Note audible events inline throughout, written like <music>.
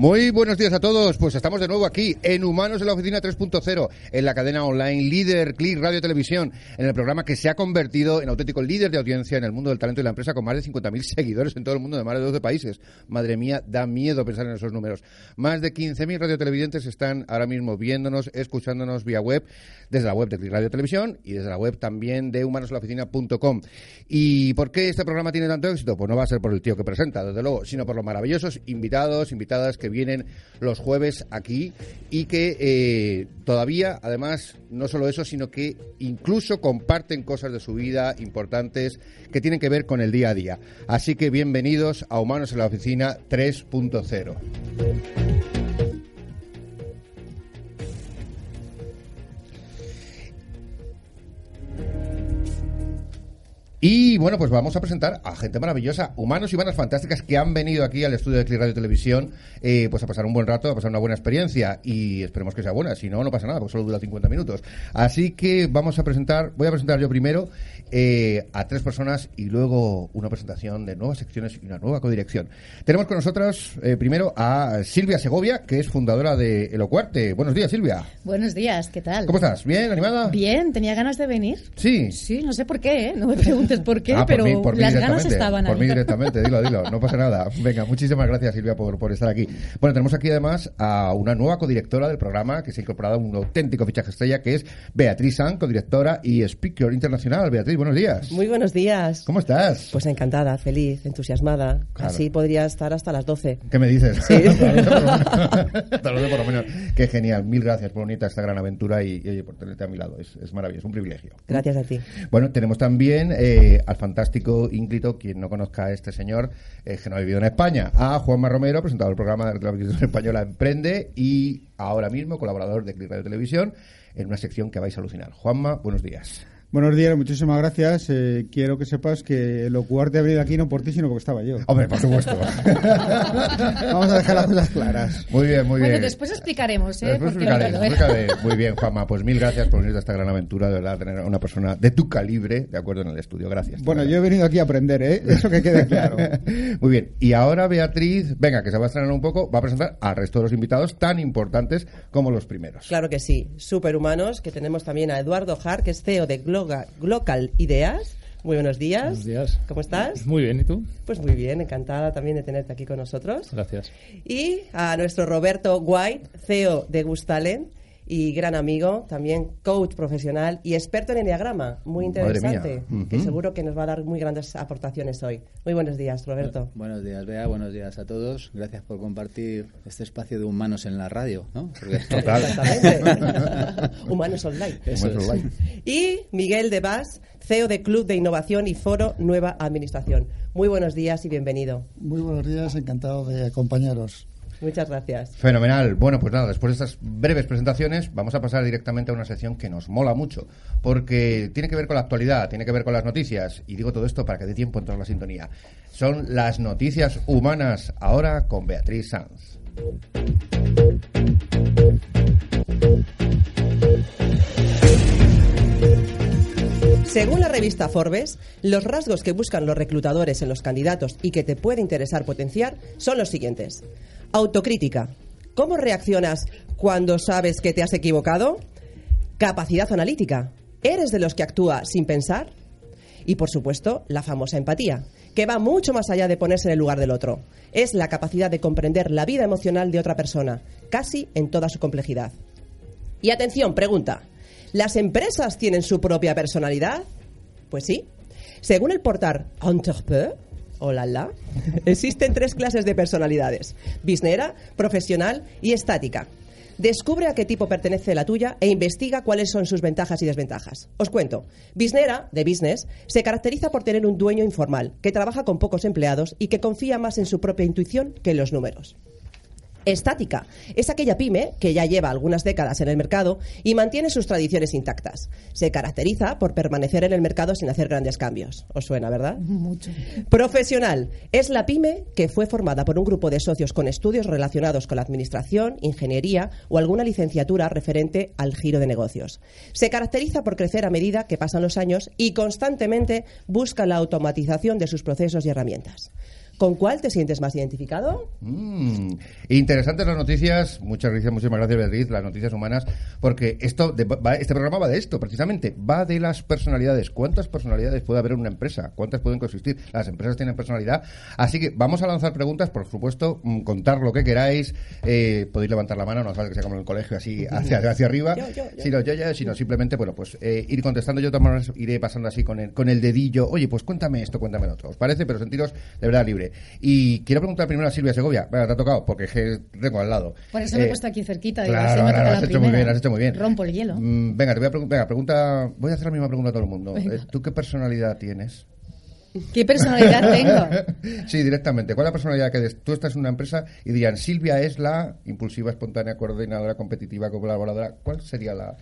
Muy buenos días a todos. Pues estamos de nuevo aquí en Humanos en la Oficina 3.0, en la cadena online líder Click Radio Televisión, en el programa que se ha convertido en auténtico líder de audiencia en el mundo del talento y la empresa con más de 50.000 <laughs> seguidores en todo el mundo de más de 12 países. Madre mía, da miedo pensar en esos números. Más de 15.000 radiotelevidentes están ahora mismo viéndonos, escuchándonos vía web, desde la web de Click Radio Televisión y desde la web también de humanosenlaoficina.com. ¿Y por qué este programa tiene tanto éxito? Pues no va a ser por el tío que presenta, desde luego, sino por los maravillosos invitados, invitadas que vienen los jueves aquí y que eh, todavía, además, no solo eso, sino que incluso comparten cosas de su vida importantes que tienen que ver con el día a día. Así que bienvenidos a Humanos en la Oficina 3.0. Y bueno, pues vamos a presentar a gente maravillosa, humanos y humanas fantásticas que han venido aquí al estudio de Click Radio Televisión eh, pues a pasar un buen rato, a pasar una buena experiencia y esperemos que sea buena, si no, no pasa nada, porque solo dura 50 minutos. Así que vamos a presentar, voy a presentar yo primero eh, a tres personas y luego una presentación de nuevas secciones y una nueva codirección. Tenemos con nosotros eh, primero a Silvia Segovia, que es fundadora de Elocuarte. Buenos días, Silvia. Buenos días, ¿qué tal? ¿Cómo estás? ¿Bien? ¿Animada? Bien, tenía ganas de venir. Sí. Sí, no sé por qué, ¿eh? no me preguntes por qué, Ah, por pero mí- por mí las ganas estaban Por ahí. mí directamente, dilo, dilo, no pasa nada. Venga, muchísimas gracias Silvia por, por estar aquí. Bueno, tenemos aquí además a una nueva codirectora del programa que se ha incorporado a un auténtico fichaje estrella que es Beatriz San, codirectora y speaker internacional. Beatriz, buenos días. Muy buenos días. ¿Cómo estás? Pues encantada, feliz, entusiasmada. Claro. Así podría estar hasta las 12. ¿Qué me dices? Sí. <laughs> Hasta luego, por lo menos. Qué genial. Mil gracias por unirte a esta gran aventura y, y, oye, por tenerte a mi lado. Es, es maravilloso, un privilegio. Gracias a ti. Bueno, tenemos también eh, al fantástico ínclito, quien no conozca a este señor, eh, que no ha vivido en España, a Juanma Romero, presentador del programa de la televisión española Emprende y ahora mismo colaborador de Click Radio Televisión en una sección que vais a alucinar. Juanma, buenos días. Buenos días, muchísimas gracias. Eh, quiero que sepas que lo cuarte ha venido aquí no por ti, sino porque estaba yo. Hombre, por supuesto. <laughs> Vamos a dejar las cosas claras. Muy bien, muy Bueno, bien. después explicaremos, ¿eh? Después explicaré. Muy bien, Juanma. Pues mil gracias por unirte a esta gran aventura, de verdad, tener a una persona de tu calibre, de acuerdo, en el estudio. Gracias. Bueno, yo he venido aquí a aprender, ¿eh? Eso que quede claro. <laughs> Muy bien. Y ahora Beatriz, venga, que se va a estrenar un poco, va a presentar al resto de los invitados tan importantes como los primeros. Claro que sí. Superhumanos, que tenemos también a Eduardo Har, que es CEO de Gloga- Glocal Ideas. Muy buenos días. Buenos días. ¿Cómo estás? Muy bien, ¿y tú? Pues muy bien, encantada también de tenerte aquí con nosotros. Gracias. Y a nuestro Roberto White, CEO de Gustalen y gran amigo, también coach profesional y experto en enneagrama. Muy Madre interesante, que seguro que nos va a dar muy grandes aportaciones hoy. Muy buenos días, Roberto. Buenos días, Bea. Buenos días a todos. Gracias por compartir este espacio de humanos en la radio, ¿no? Porque- <laughs> Total. Exactamente. <laughs> Humanos Online. Eso Humanos es. Online. Y Miguel de Bas, CEO de Club de Innovación y Foro Nueva Administración. Muy buenos días y bienvenido. Muy buenos días, encantado de acompañaros. Muchas gracias. Fenomenal. Bueno, pues nada, después de estas breves presentaciones, vamos a pasar directamente a una sección que nos mola mucho, porque tiene que ver con la actualidad, tiene que ver con las noticias, y digo todo esto para que dé tiempo a entrar en la sintonía. Son las noticias humanas, ahora con Beatriz Sanz. Según la revista Forbes, los rasgos que buscan los reclutadores en los candidatos y que te puede interesar potenciar son los siguientes. Autocrítica. ¿Cómo reaccionas cuando sabes que te has equivocado? Capacidad analítica. ¿Eres de los que actúa sin pensar? Y por supuesto, la famosa empatía, que va mucho más allá de ponerse en el lugar del otro. Es la capacidad de comprender la vida emocional de otra persona, casi en toda su complejidad. Y atención, pregunta. ¿Las empresas tienen su propia personalidad? Pues sí. Según el portal Entrepeu, o la existen tres clases de personalidades: biznera, profesional y estática. Descubre a qué tipo pertenece la tuya e investiga cuáles son sus ventajas y desventajas. Os cuento. Biznera, de business, se caracteriza por tener un dueño informal, que trabaja con pocos empleados y que confía más en su propia intuición que en los números. Estática es aquella pyme que ya lleva algunas décadas en el mercado y mantiene sus tradiciones intactas. Se caracteriza por permanecer en el mercado sin hacer grandes cambios. ¿Os suena, verdad? Mucho. Profesional es la pyme que fue formada por un grupo de socios con estudios relacionados con la administración, ingeniería o alguna licenciatura referente al giro de negocios. Se caracteriza por crecer a medida que pasan los años y constantemente busca la automatización de sus procesos y herramientas. ¿Con cuál te sientes más identificado? Mm, interesantes las noticias. Muchas gracias, muchísimas gracias, Beatriz. Las noticias humanas, porque esto, de- va- este programa va de esto, precisamente. Va de las personalidades. ¿Cuántas personalidades puede haber en una empresa? ¿Cuántas pueden consistir? Las empresas tienen personalidad. Así que vamos a lanzar preguntas, por supuesto, mm, contar lo que queráis. Eh, podéis levantar la mano, no hace que sea como en el colegio, así <laughs> hacia, hacia arriba. Yo, yo, yo. Sino yo, yo, sino simplemente, bueno, pues eh, ir contestando. Yo maneras iré pasando así con el, con el dedillo. Oye, pues cuéntame esto, cuéntame lo otro. ¿Os parece? Pero sentiros de verdad libre. Y quiero preguntar primero a Silvia Segovia. Venga, te ha tocado, porque es que tengo al lado. Por eso me he Eh, puesto aquí cerquita. digo, Claro, claro, has la hecho muy bien, has hecho muy bien. Rompo el hielo. Mm, venga, te voy a preguntar. Venga, pregunta. Voy a hacer la misma pregunta a todo el mundo. Venga. Eh, ¿Tú qué personalidad tienes? ¿Qué personalidad tengo? <laughs> sí, directamente. ¿Cuál es la personalidad que des- tú estás en una empresa y dirían Silvia es la impulsiva, espontánea, coordinadora, competitiva, colaboradora? ¿Cuál sería la?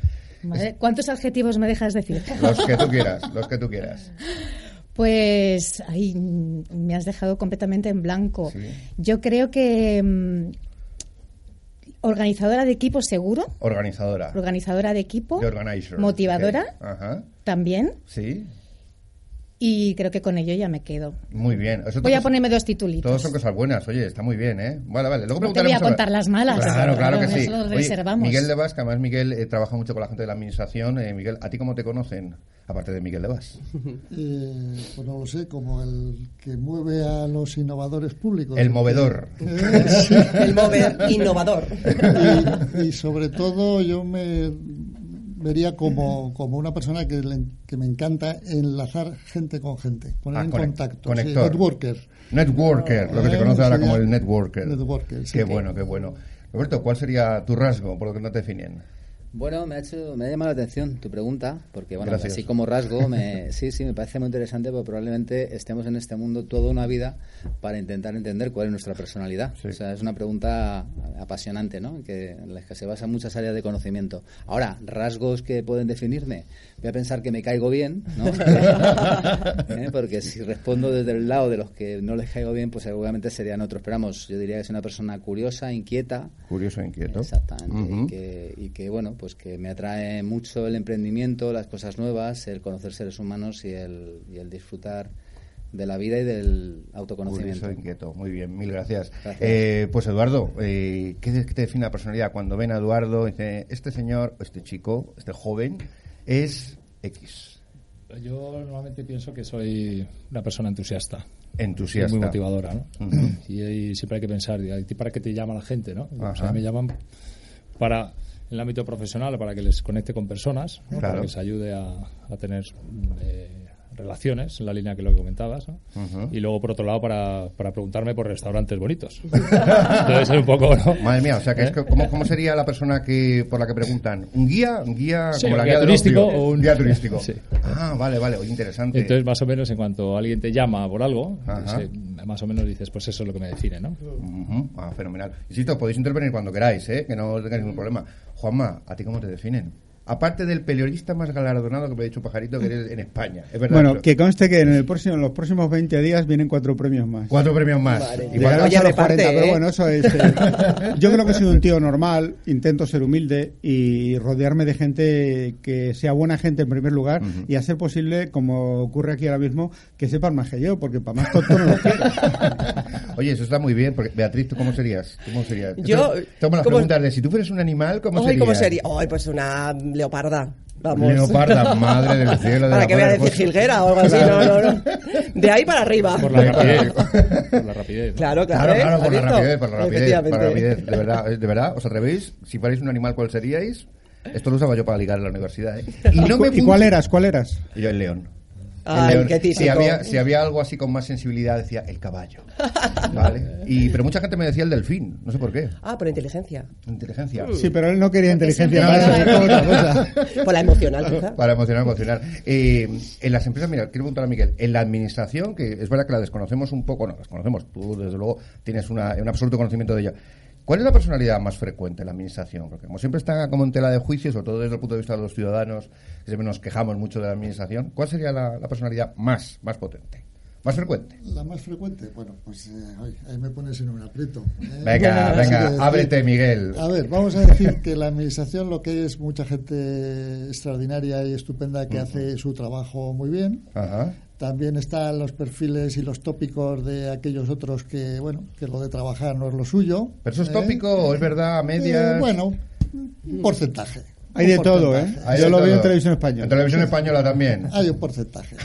Madre, ¿Cuántos adjetivos me dejas decir? Los que tú <laughs> quieras, los que tú quieras. Pues mm, me has dejado completamente en blanco. Sí. Yo creo que mm, organizadora de equipo seguro, Organizadora. organizadora de equipo, organizer. motivadora. Ajá. también, Sí. Y creo que con ello ya me quedo. Muy bien. Eso Voy a ponerme dos titulitos. Todos son cosas buenas, oye, está muy bien, ¿eh? Vale, vale. Luego No te voy a contar las malas. Claro, claro que Eso sí. lo Oye, reservamos. Miguel de que además Miguel eh, trabaja mucho con la gente de la administración. Eh, Miguel, ¿a ti cómo te conocen? Aparte de Miguel de Vas. <laughs> Eh, pues no lo sé, como el que mueve a los innovadores públicos. El movedor. <laughs> Eh, sí. <laughs> El mover innovador. y, y sobre todo yo me vería como, como una persona que, le- que me encanta enlazar gente con gente, poner Ah, en contacto. Sí, networker. Networker, lo que se Eh, conoce ahora como el networker. Networker, sí. Qué bueno, qué bueno. Roberto, ¿cuál sería tu rasgo por lo que no te definen? Bueno, me ha, hecho, me ha llamado la atención tu pregunta, porque bueno, Gracias. así como rasgo, me, <laughs> sí, sí, me parece muy interesante, porque probablemente estemos en este mundo toda una vida para intentar entender cuál es nuestra personalidad. Sí. O sea, es una pregunta apasionante, ¿no? Que, en la que se basa en muchas áreas de conocimiento. Ahora, rasgos que pueden definirme, voy a pensar que me caigo bien, ¿no? <laughs> ¿Eh? Porque si respondo desde el lado de los que no les caigo bien, pues seguramente serían otros. Pero vamos, yo diría que es una persona curiosa, inquieta, Curioso e inquieto. Exactamente. Y, que, y que, bueno, pues que me atrae mucho el emprendimiento, las cosas nuevas, el conocer seres humanos y el, y el disfrutar de la vida y del autoconocimiento. Curioso inquieto. Muy bien, mil gracias. Gracias. Eh, pues Eduardo, eh, ¿qué, te define la personalidad? Cuando ven a Eduardo, dice, este señor, este chico, este joven, es X. Yo normalmente pienso que soy una persona entusiasta. Entusiasta. Y muy motivadora, ¿no? Y, y siempre hay que pensar, ¿y a ti ¿para qué te llama la gente, no? O sea, me llaman para en el ámbito profesional, para que les conecte con personas, ¿no? Claro. para que les ayude a, a tener eh, relaciones, en la línea que lo que comentabas. Y luego, por otro lado, para, para preguntarme por restaurantes bonitos. <laughs> Entonces, es un poco, ¿no? Madre mía, o sea, que es ¿Eh? que, ¿cómo, ¿cómo sería la persona que por la que preguntan? ¿Un guía? ¿Un guía Sí, como un la guía guía turístico o un- guía turístico? <laughs> Sí. Ah, vale, vale, interesante. Entonces, más o menos, en cuanto alguien te llama por algo, Ajá. se- más o menos dices, pues eso es lo que me define, ¿no? Ujú, Ah, fenomenal. Insisto, podéis intervenir cuando queráis, ¿eh? que no tengáis ningún problema. Juanma, ¿a ti cómo te definen? Aparte del periodista más galardonado que me ha dicho Pajarito que eres en España, es verdad. Bueno, pero- que conste que en, el próximo, en los próximos 20 días vienen cuatro premios más. Cuatro premios más. Madre Y mía. cuando- Llegaremos Oye, a los reparte, 40, pero ¿eh? bueno, eso es. eh, <laughs> yo creo que soy un tío normal, intento ser humilde y rodearme de gente que sea buena gente en primer lugar y a ser posible, como ocurre aquí ahora mismo, que sepan más que yo, porque para más tonto no lo quiero. <laughs> Oye, eso está muy bien, porque Beatriz, ¿tú cómo serías? ¿Tú ¿Cómo serías? Yo, Esto- Toma las ¿cómo- preguntas de si tú fueras un animal, ¿cómo Ay, serías? ¿cómo sería? Ay, pues una leoparda. Vamos. Leoparda, madre del <laughs> cielo. de Para la que voy a decir jilguera o algo así. <laughs> No, no, no. De ahí para arriba. Por la rapidez. por la rapidez. ¿no? <laughs> Claro, claro. Claro, ¿eh? claro, por la rapidez, por la rapidez, por la rapidez. De verdad, eh, de verdad, ¿os atrevéis? Si fuerais un animal, ¿cuál seríais? Esto lo usaba yo para ligar en la universidad, ¿eh? Y no me ¿Y cuál eras? ¿Cuál eras? Y yo el león. El Ay, león. qué típico. Si había, si había algo así con más sensibilidad, decía el caballo. <laughs> ¿Vale? Y, pero mucha gente me decía el delfín, no sé por qué. Ah, por inteligencia. Inteligencia. Sí, pero él no quería inteligencia. <laughs> Por la emocional, quizá. Para emocionar, emocionar. Eh, en las empresas, mira, quiero preguntar a Miguel, en la administración, que es verdad que la desconocemos un poco, no, la desconocemos, tú desde luego tienes una, un absoluto conocimiento de ella. ¿Cuál es la personalidad más frecuente en la administración? Porque como siempre está como en tela de juicio, sobre todo desde el punto de vista de los ciudadanos, que siempre nos quejamos mucho de la administración, ¿cuál sería la, la personalidad más, más potente? Más frecuente. La más frecuente, bueno, pues eh, ahí me pones en un aprieto. ¿eh? Venga, venga, que- ábrete, Miguel. A ver, vamos a decir que la administración lo que es mucha gente extraordinaria y estupenda que hace su trabajo muy bien. Ajá. También están los perfiles y los tópicos de aquellos otros que, bueno, que lo de trabajar no es lo suyo. ¿Pero eso es ¿eh? tópico o es verdad a medias? Eh, bueno, un porcentaje. Hay de todo, ¿eh? Hay Yo lo veo en televisión española. En televisión española también. Hay un porcentaje.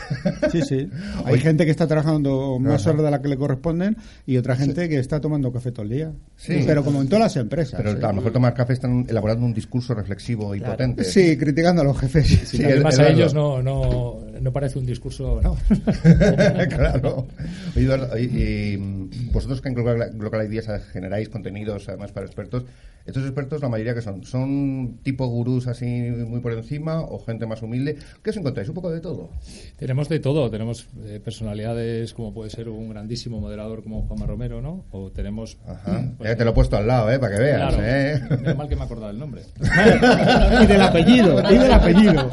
Sí, sí. <laughs> Hay Oye. gente que está trabajando más Ajá. horas de la que le corresponden y otra gente que está tomando café todo el día. Sí. Pero como en todas las empresas. Pero a lo mejor tomar café están elaborando un discurso reflexivo y potente. Sí, criticando a los jefes. Sí, Y el- además el a ellos no, no, no parece un discurso. No. <laughs> claro. Oye, Eduardo, y, y, mm, vosotros que en Global, Global Ideas generáis contenidos además para expertos, estos expertos la mayoría que son, son tipo gurús así muy por encima o gente más humilde. ¿Qué os encontráis? Un poco de todo. Tenemos de todo, tenemos eh, personalidades como puede ser un grandísimo moderador como Juanma Romero, ¿no? O tenemos... Ajá. pues, ya te lo he puesto al lado, ¿eh? Para que veas, claro, ¿eh? menos mal que me he acordado el nombre. <laughs> y del apellido, y del apellido.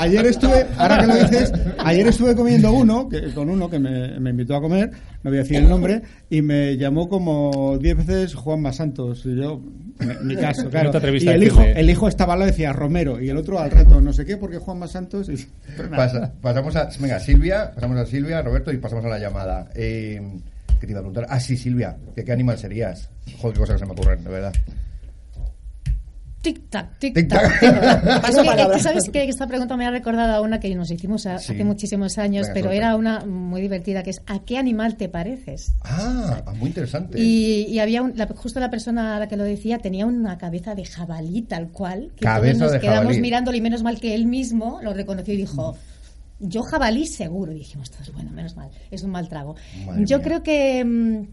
Ayer estuve, ahora que lo dices, ayer estuve comiendo uno, que, con uno que me, me invitó a comer, no voy a decir el nombre, y me llamó como 10 veces Juanma Santos. Y yo, en mi caso, claro. te atreviste y a el hijo, el hijo estaba al lado decía Romero, y el otro al rato, no sé qué, porque Juanma Santos. Y, pero nada. Pasa- pasamos a. Venga, Silvia, pasamos a Silvia, Roberto, y pasamos a la llamada. Eh, ¿Qué te iba a preguntar? Ah, sí, Silvia, ¿de qué animal serías? Joder, qué cosas que se me ocurren, de verdad. Tic-tac, Tic-tac. tic-tac. <laughs> Paso palabra. ¿Sabes qué? Que esta pregunta me ha recordado a una que nos hicimos a- Sí. hace muchísimos años, Venga, pero suelta. era una muy divertida, que es ¿a qué animal te pareces? Ah, muy interesante. Y, y había un- la- justo la persona a la que lo decía tenía una cabeza de jabalí tal cual que Cabeza todos nos de quedamos jabalí. mirándole y menos mal que él mismo lo reconoció y dijo yo jabalí seguro y dijimos todos bueno menos mal es un mal trago Madre yo mía. creo que mm,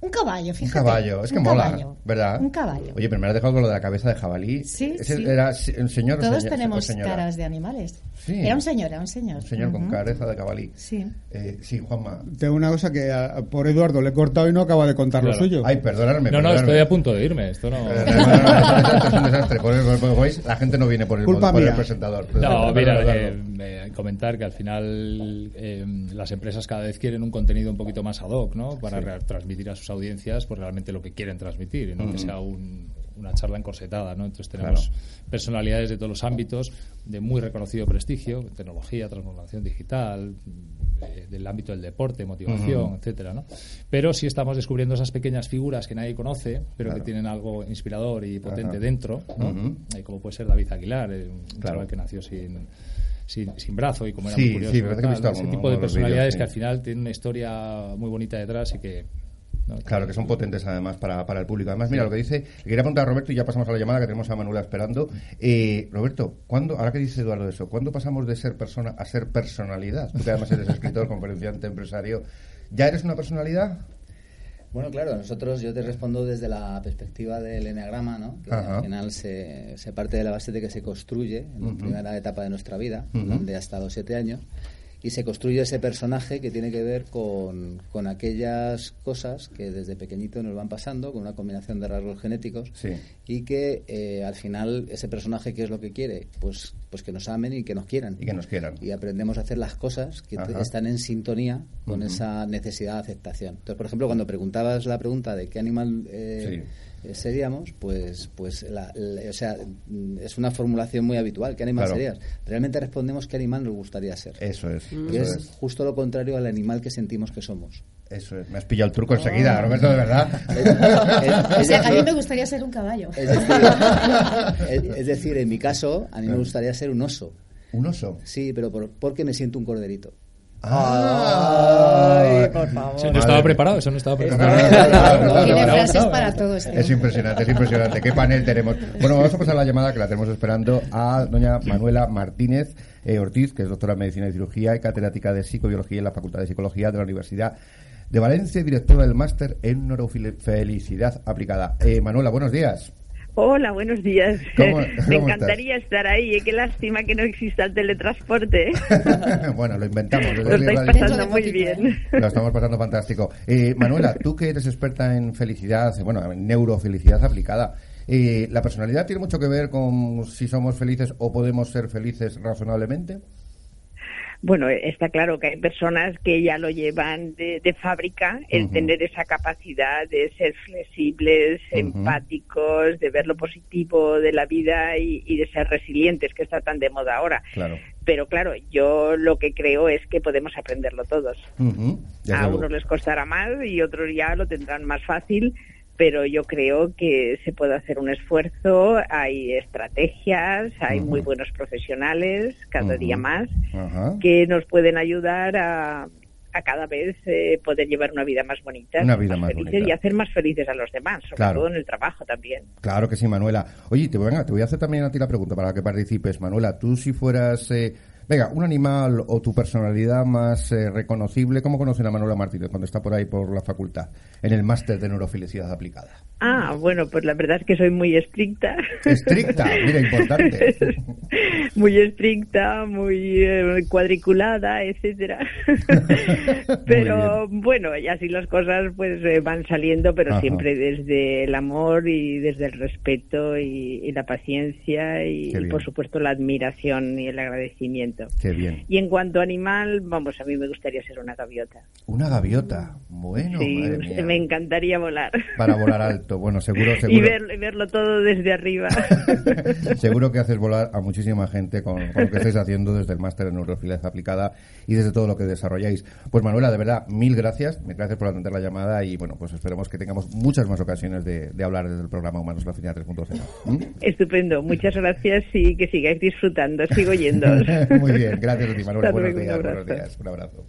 un caballo Un fíjate caballo, es que un mola, caballo, ¿verdad? un caballo Oye, pero me has dejado con lo de la cabeza de jabalí. Sí, Ese sí. Era un señor o todos señor- tenemos caras de animales Sí. era un señor era un señor Un señor con cabeza de cabalí. sí Eh, sí, Juanma. Tengo una cosa que a- por Eduardo le he cortado y no acaba de contar lo suyo. Ay, perdonadme. No, no, perdonadme. estoy a punto de irme. Esto no... Eh, <laughs> no, no, no, no, es un desastre. Por, por- por- ¿veis? la gente no viene por el, Culpa por el presentador. No, mira, eh, eh, comentar que al final eh, las empresas cada vez quieren un contenido un poquito más ad hoc, ¿no? Para re- transmitir a sus audiencias pues realmente lo que quieren transmitir y no que sea un- una charla encorsetada, ¿no? Entonces tenemos personalidades de todos los ámbitos de muy reconocido prestigio, tecnología, transformación digital, del ámbito del deporte, motivación, etcétera, ¿no? Pero sí estamos descubriendo esas pequeñas figuras que nadie conoce, pero Claro. que tienen algo inspirador y potente Ajá. dentro, ¿no? Como puede ser David Aguilar, eh, un Claro. chaval que nació sin, sin, sin brazo y como era Sí, muy curioso. sí, me parece que he tal, visto ese tipo de personalidades sí. que al final tienen una historia muy bonita detrás y que... ¿no? Claro, que son potentes además para, para el público. Además, mira, lo que dice, le quería preguntar a Roberto y ya pasamos a la llamada que tenemos a Manuela esperando. Eh, Roberto, ¿cuándo, ahora que dice Eduardo eso, ¿cuándo pasamos de ser persona a ser personalidad? Tú que además eres escritor, <laughs> conferenciante, empresario, ¿ya eres una personalidad? Bueno, claro, nosotros yo te respondo desde la perspectiva del eneagrama, ¿no? Que Ajá. al final se, se parte de la base de que se construye en la Ujú. primera etapa de nuestra vida, Ujú. donde ha estado siete años, y se construye ese personaje que tiene que ver con, con aquellas cosas que desde pequeñito nos van pasando, con una combinación de rasgos genéticos, Sí. y que eh, al final ese personaje, ¿qué es lo que quiere? Pues, pues que nos amen y que nos quieran. Y que nos quieran. Y aprendemos a hacer las cosas que Ajá. están en sintonía con esa necesidad de aceptación. Entonces, por ejemplo, cuando preguntabas la pregunta de qué animal eh, eh, seríamos, pues, pues la- la- o sea, mm, es una formulación muy habitual. ¿Qué animal Claro. serías? Realmente respondemos qué animal nos gustaría ser. Eso es. que Eso es es. justo lo contrario al animal que sentimos que somos. Eso es. Me has pillado el truco enseguida, Roberto, de verdad. <laughs> o sea, a mí me gustaría ser un caballo es decir, <laughs> es- es decir, en mi caso, a mí me gustaría ser un oso. Un oso. Sí, pero por- porque me siento un corderito. Ah, por favor. Eso no estaba preparado, eso no estaba preparado. tiene frases para todos este Es impresionante, es impresionante. ¿Qué panel tenemos? Bueno, vamos a pasar la llamada que la tenemos esperando a doña Manuela Martínez eh, Ortiz, que es doctora en Medicina y Cirugía y catedrática de Psicobiología en la Facultad de Psicología de la Universidad de Valencia y directora del máster en Neurofelicidad Aplicada. Eh, Manuela, buenos días. Hola, buenos días. ¿Cómo- <laughs> Me encantaría estar ahí. eh, Qué lástima que no exista el teletransporte. <laughs> bueno, lo inventamos. Lo estáis pasando muy bien. Lo estamos pasando fantástico. Eh, Manuela, tú que eres experta en felicidad, bueno, en neurofelicidad aplicada, eh, ¿la personalidad tiene mucho que ver con si somos felices o podemos ser felices razonablemente? Bueno, está claro que hay personas que ya lo llevan de, de fábrica, el tener esa capacidad de ser flexibles, empáticos, de ver lo positivo de la vida y, y de ser resilientes, que está tan de moda ahora. Claro. Pero claro, yo lo que creo es que podemos aprenderlo todos. A unos les costará más y otros ya lo tendrán más fácil, pero yo creo que se puede hacer un esfuerzo, hay estrategias, hay muy buenos profesionales, cada día más, Ajá. que nos pueden ayudar a, a cada vez eh, poder llevar una vida más bonita, Una vida más bonita. y hacer más felices a los demás, sobre Claro. todo en el trabajo también. Claro que sí, Manuela. Oye, te voy, venga, te voy a hacer también a ti la pregunta para que participes. Manuela, tú si fueras, eh, venga, un animal o tu personalidad más eh, reconocible, ¿cómo conocen a Manuela Martínez cuando está por ahí por la facultad, en el máster de neurofelicidad aplicada? Ah, bueno, pues la verdad es que soy muy estricta. Estricta, mira, importante. <laughs> muy estricta, muy eh, cuadriculada, etcétera. <laughs> pero bueno, y así las cosas pues eh, van saliendo, pero Ajá. siempre desde el amor y desde el respeto y, y la paciencia y, por supuesto la admiración y el agradecimiento. Qué bien. Y en cuanto a animal, vamos, a mí me gustaría ser una gaviota. Una gaviota. Bueno, sí, madre <laughs> mía. me encantaría volar. Para volar alto. Bueno, seguro, <laughs> y seguro. ver- y verlo todo desde arriba. <laughs> Seguro que haces volar a muchísima gente con, con lo que estáis haciendo desde el máster en neurofilias aplicada y desde todo lo que desarrolláis. Pues Manuela, de verdad, mil gracias. Mil gracias por atender la llamada y bueno, pues esperemos que tengamos muchas más ocasiones de, de hablar desde el programa Humanos la Oficina 3.0. ¿Mm? Estupendo, muchas gracias y que sigáis disfrutando. Sigo yendo. Muy bien, gracias a ti, Manuela. Hasta Buenos días, buenos días. Un abrazo.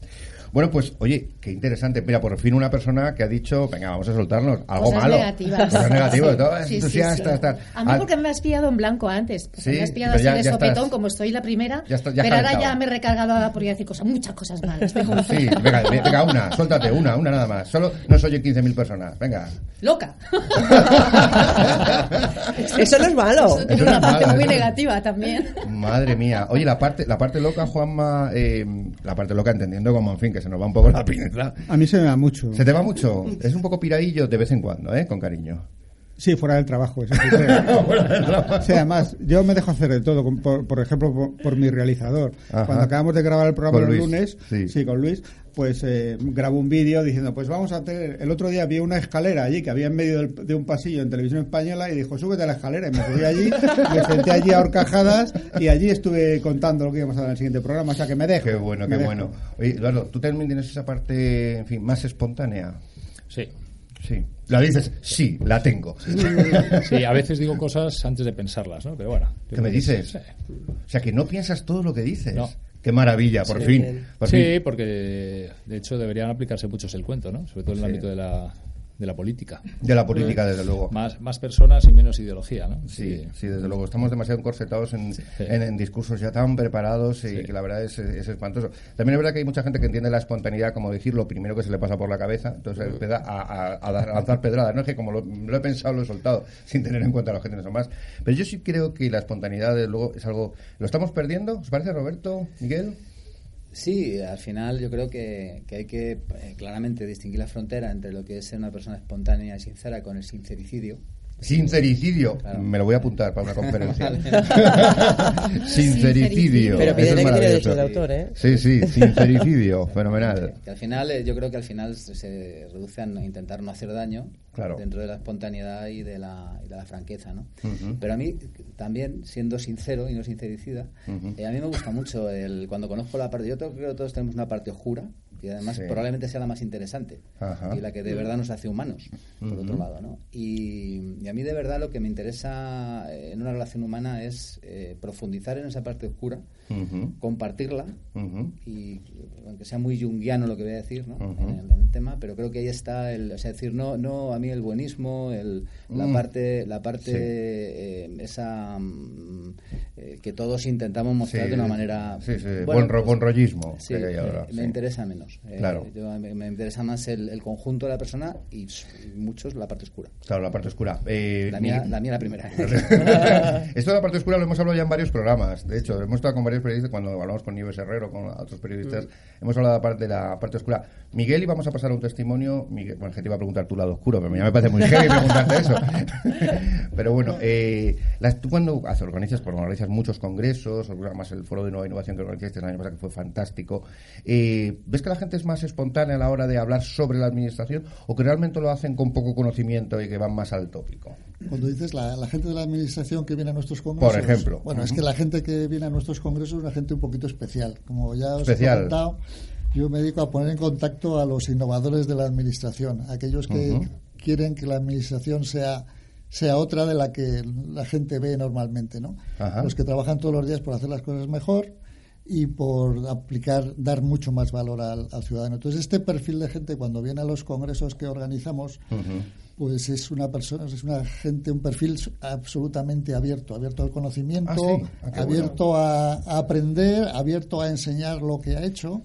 Bueno, pues, oye, qué interesante. Mira, por fin una persona que ha dicho, venga, vamos a soltarnos. Algo Cosas malo. negativas. Cosas negativas. todo Sí, sí, entusiastas, sí. tal. A mí porque me has pillado en blanco antes. Porque Sí, me has pillado así ya- de ya sopetón, estás- como estoy la primera. Ya estás- ya pero ahora ya me he recargado a decir cosas, muchas cosas malas. Sí, venga, venga, una, suéltate, una, una nada más. Solo nos oyen 15.000 personas. Venga. loca. <laughs> Eso no es malo. Eso tiene Eso una no es parte malo, muy negativa también. Madre mía. Oye, la parte, la parte loca, Juanma, eh, la parte loca entendiendo como, en fin, que se nos va un poco la pinza. A mí se me da mucho. Se te va mucho. Es un poco piraillo de vez en cuando, ¿eh? Con cariño. Sí, fuera del trabajo. Eso sí, <laughs> Fuera del trabajo. O sea, además, yo me dejo hacer de todo, con- por, por ejemplo, por, por mi realizador. Ajá. Cuando acabamos de grabar el programa Con los Luis, lunes, sí. con Luis, pues eh, grabo un vídeo diciendo, pues vamos a tener... El otro día vi una escalera allí que había en medio del- de un pasillo en televisión española y dijo, súbete a la escalera. Y me subí allí, <laughs> me senté allí a horcajadas y allí estuve contando lo que íbamos a dar en el siguiente programa. O sea, que me dejo. Qué bueno, qué dejo. bueno. Oye, Eduardo, tú también tienes esa parte, en fin, más espontánea. Sí. Sí. La dices, sí, la tengo. Sí, a veces digo cosas antes de pensarlas, ¿no? Pero bueno. ¿Qué me que dices? sí. O sea, que no piensas todo lo que dices. No. Qué maravilla, por Sí, fin. Por Sí, fin. porque de hecho deberían aplicarse muchos el cuento, ¿no? Sobre todo en el Sí. ámbito de la, de la política. De la política, desde luego. Más, más personas y menos ideología, ¿no? Sí, sí, desde luego. Estamos demasiado encorsetados en, Sí. en, en discursos ya tan preparados y Sí. que la verdad es, es espantoso. También es verdad que hay mucha gente que entiende la espontaneidad como decir lo primero que se le pasa por la cabeza, entonces Mm. a, a- a dar- a lanzar pedradas. No es que como lo, lo he pensado, lo he soltado, <laughs> sin tener en cuenta la gente no más. Pero yo sí creo que la espontaneidad, desde luego, es algo... ¿Lo estamos perdiendo? ¿Os parece, Roberto? ¿Miguel? Sí, al final yo creo que, que hay que eh, claramente distinguir la frontera entre lo que es ser una persona espontánea y sincera con el sincericidio. Sincericidio. Claro. Me lo voy a apuntar para una conferencia. Vale. <laughs> <laughs> Sincericidio. Pero Eso pide es que tiene maravilloso. derecho de autor, ¿eh? Sí, sí, sincericidio. <laughs> Fenomenal. Que al final, eh, yo creo que al final se, reduce a no- intentar no hacer daño Claro. dentro de la espontaneidad y de la, y de la franqueza, ¿no? Pero a mí, también, siendo sincero y no sincericida, eh, a mí me gusta mucho el cuando conozco la parte... Yo creo que todos tenemos una parte oscura y además Sí. probablemente sea la más interesante Ajá. y la que de verdad nos hace humanos, por otro lado, ¿no? Y, y a mí de verdad lo que me interesa eh, en una relación humana es eh, profundizar en esa parte oscura, Ujú. compartirla Ujú. y aunque sea muy junguiano lo que voy a decir ¿no? En, el, en el tema pero creo que ahí está el o sea decir no no a mí el buenismo el, la Mm. parte la parte Sí. eh, esa mm, eh, que todos intentamos mostrar Sí, de una manera sí, bueno, buen, pues, buen rollismo que hay ahora, me, interesa menos Eh, Claro. yo- me, me interesa más el, el conjunto de la persona y muchos la parte oscura Claro, la parte oscura. Eh, la mía mi- la mía la primera <laughs> <laughs> Esto de la parte oscura lo hemos hablado ya en varios programas. De hecho, hemos estado con varios periodistas, cuando hablamos con Nieves Herrero, con otros periodistas, hemos hablado de la parte, oscura. Miguel, y vamos a pasar a un testimonio. Miguel, bueno, te iba a preguntar tu lado oscuro, pero ya me parece muy heavy preguntarte eso. <laughs> pero bueno, eh, tú cuando organizas, porque organizas muchos congresos, más el foro de nueva innovación que organizaste el año pasado, que fue fantástico. Eh, ¿Ves que la gente es más espontánea a la hora de hablar sobre la administración o que realmente lo hacen con poco conocimiento y que van más al tópico? Cuando dices la, gente de la administración que viene a nuestros congresos. Por ejemplo. Bueno, es que la gente que viene a nuestros congresos es una gente un poquito especial. Como ya os especial. he comentado, yo me dedico a poner en contacto a los innovadores de la administración, aquellos que quieren que la administración sea sea otra de la que la gente ve normalmente, ¿no? Los que trabajan todos los días por hacer las cosas mejor y por aplicar, dar mucho más valor al, ciudadano. Entonces, este perfil de gente, cuando viene a los congresos que organizamos, pues es una persona, es una gente, un perfil absolutamente abierto, abierto al conocimiento, ah, ah, abierto a, aprender, abierto a enseñar lo que ha hecho.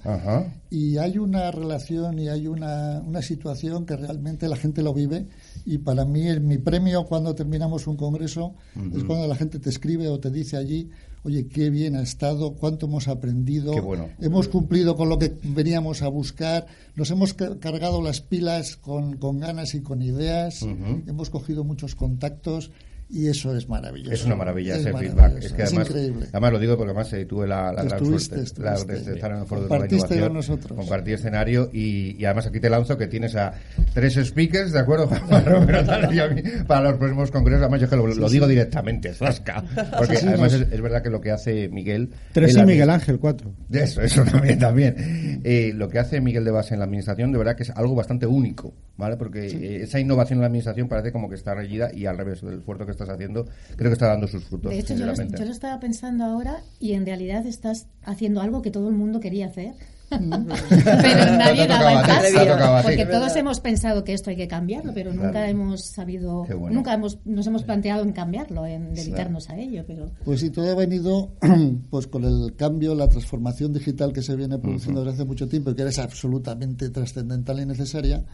Y hay una relación y hay una, una situación que realmente la gente lo vive. Y para mí, el, mi premio cuando terminamos un congreso es cuando la gente te escribe o te dice allí, oye, qué bien ha estado, cuánto hemos aprendido, hemos cumplido con lo que veníamos a buscar, nos hemos cargado las pilas con, con ganas y con ideas, hemos cogido muchos contactos y eso es maravilloso. Es una maravilla ese feedback. Es, que además, increíble. Además lo digo porque además eh, tuve la, la gran suerte de estar en el foro de Nueva Innovación. nosotros. Compartí escenario y, y, además aquí te lanzo que tienes a tres speakers, ¿de acuerdo? <laughs> para los próximos congresos. Además yo que lo, digo directamente, zasca. Porque además es, verdad que lo que hace Miguel... Tres y Miguel Ángel, cuatro. Eso, eso <laughs> también, también. Eh, lo que hace Miguel de base en la administración de verdad que es algo bastante único, ¿vale? Porque eh, esa innovación en la administración parece como que está reñida y al revés, el esfuerzo que estás haciendo creo que está dando sus frutos. De hecho, yo lo, yo lo estaba pensando ahora y en realidad estás haciendo algo que todo el mundo quería hacer. pero <laughs> nadie daba el caso porque todos hemos pensado que esto hay que cambiarlo pero nunca hemos sabido nunca hemos nos hemos planteado en cambiarlo en dedicarnos a ello pero pues sí todo ha venido <clears throat> pues con el cambio la transformación digital que se viene produciendo desde hace mucho tiempo y que es absolutamente trascendental y necesaria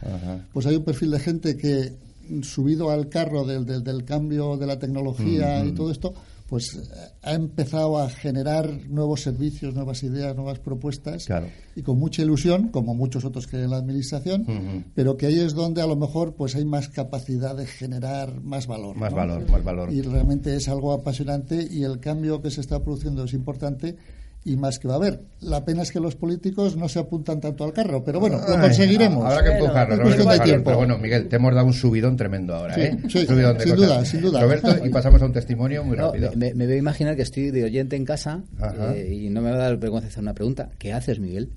pues hay un perfil de gente que subido al carro del, del, cambio de la tecnología y todo esto, pues eh, ha empezado a generar nuevos servicios, nuevas ideas, nuevas propuestas y con mucha ilusión, como muchos otros que en la administración, pero que ahí es donde a lo mejor pues hay más capacidad de generar más valor. Más valor, más valor. Y realmente es algo apasionante y el cambio que se está produciendo es importante y más que va a haber. La pena es que los políticos no se apuntan tanto al carro, pero bueno, lo conseguiremos. Habrá que empujarlo, Pero bueno, Miguel, te hemos dado un subidón tremendo ahora, ¿eh? sin duda, sin duda. Roberto, y pasamos a un testimonio muy rápido. Me, me, voy a imaginar que estoy de oyente en casa eh, y no me va a dar vergüenza hacer una pregunta. ¿Qué haces, Miguel?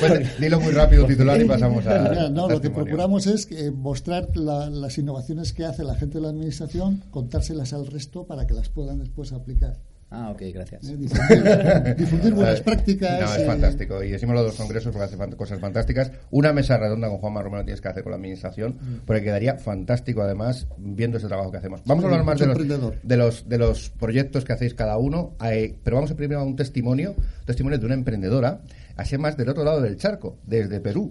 Pues, dilo muy rápido, titular, y pasamos a. no, lo que procuramos es mostrar las innovaciones que hace la gente de la administración, contárselas al resto para que las puedan después aplicar. Ah, ok, gracias. Eh, difundir, buenas <laughs> prácticas. No, es fantástico. Y decimos los dos congresos porque hace cosas fantásticas. Una mesa redonda con Juan Romero tienes que hacer con la administración, mm. porque quedaría fantástico además viendo ese trabajo que hacemos. Vamos a hablar más de los, de los, de los proyectos que hacéis cada uno, eh, pero vamos a primero a un testimonio, un testimonio de una emprendedora así más del otro lado del charco, desde Perú,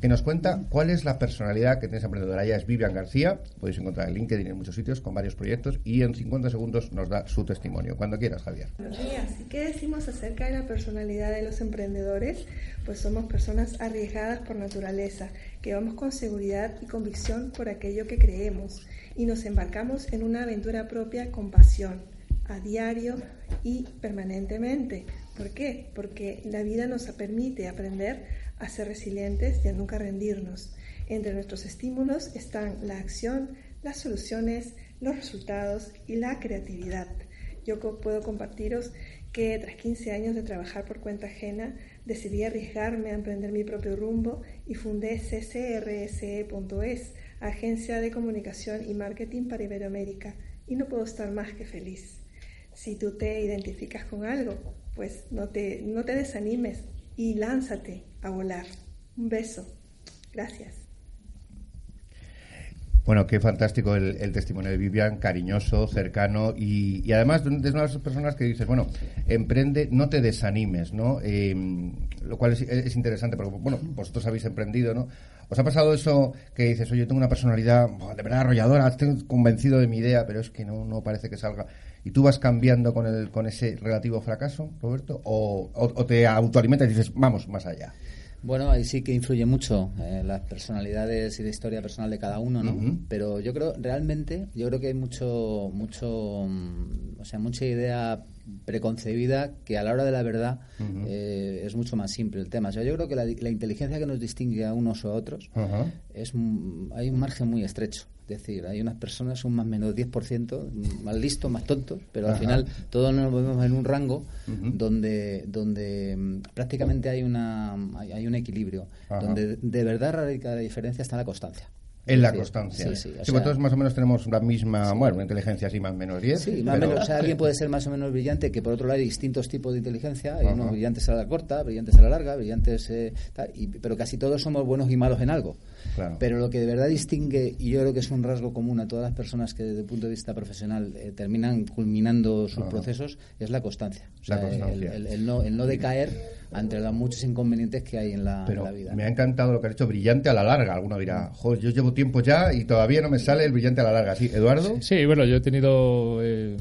que nos cuenta cuál es la personalidad que tiene esa emprendedora. Ella es Vivian García, podéis encontrar en LinkedIn en muchos sitios con varios proyectos y en 50 segundos nos da su testimonio. Cuando quieras, Javier. Buenos días. qué decimos acerca de la personalidad de los emprendedores? Pues somos personas arriesgadas por naturaleza, que vamos con seguridad y convicción por aquello que creemos y nos embarcamos en una aventura propia con pasión, a diario y permanentemente ¿Por qué? Porque la vida nos permite aprender a ser resilientes y a nunca rendirnos. Entre nuestros estímulos están la acción, las soluciones, los resultados y la creatividad. Yo puedo compartiros que tras 15 años de trabajar por cuenta ajena, decidí arriesgarme a emprender mi propio rumbo y fundé ccrse.es, agencia de comunicación y marketing para Iberoamérica, y no puedo estar más que feliz. Si tú te identificas con algo, pues no te, no te desanimes y lánzate a volar. Un beso. Gracias. Bueno, qué fantástico el, testimonio de Vivian, cariñoso, cercano y, además es una de las personas que dices, bueno, emprende, no te desanimes, ¿no? Em, lo cual es, interesante, porque, bueno, vosotros habéis emprendido, ¿no? ¿Os ha pasado eso que dices, oye, yo tengo una personalidad de verdad arrolladora, estoy convencido de mi idea, pero es que no, no parece que salga? ¿Y tú vas cambiando con, el, con ese relativo fracaso, Roberto? ¿O, te autoalimentas y dices, vamos más allá? Bueno, ahí sí que influye mucho eh, las personalidades y la historia personal de cada uno, ¿no? Pero yo creo, realmente, yo creo que hay mucho, mucho, mm, o sea, mucha idea preconcebida que a la hora de la verdad eh, es mucho más simple el tema. O sea, yo creo que la, inteligencia que nos distingue a unos o a otros es hay un margen muy estrecho. Es decir, hay unas personas, un más o menos 10%, más listos, más tontos, pero al final todos nos movemos en un rango donde, donde mm, prácticamente hay, una, hay, un equilibrio, donde de verdad radica la diferencia está la constancia. En la constancia. Sí, sí. todos más o menos tenemos la misma, bueno, una inteligencia así más o menos 10. Sí, más o menos. O sea, alguien puede ser más o menos brillante, que por otro lado hay distintos tipos de inteligencia. Hay unos brillantes a la corta, brillantes a la larga, brillantes. Eh, pero casi todos somos buenos y malos en algo. Pero lo que de verdad distingue, y yo creo que es un rasgo común a todas las personas que desde el punto de vista profesional eh, terminan culminando sus procesos, es la constancia. O sea, El, no, el no decaer entre los muchos inconvenientes que hay en la, vida. Me ha encantado lo que ha hecho brillante a la larga. Alguno dirá, joder, yo llevo tiempo ya y todavía no me sale el brillante a la larga. ¿Sí, Eduardo? Sí, bueno, yo he tenido eh,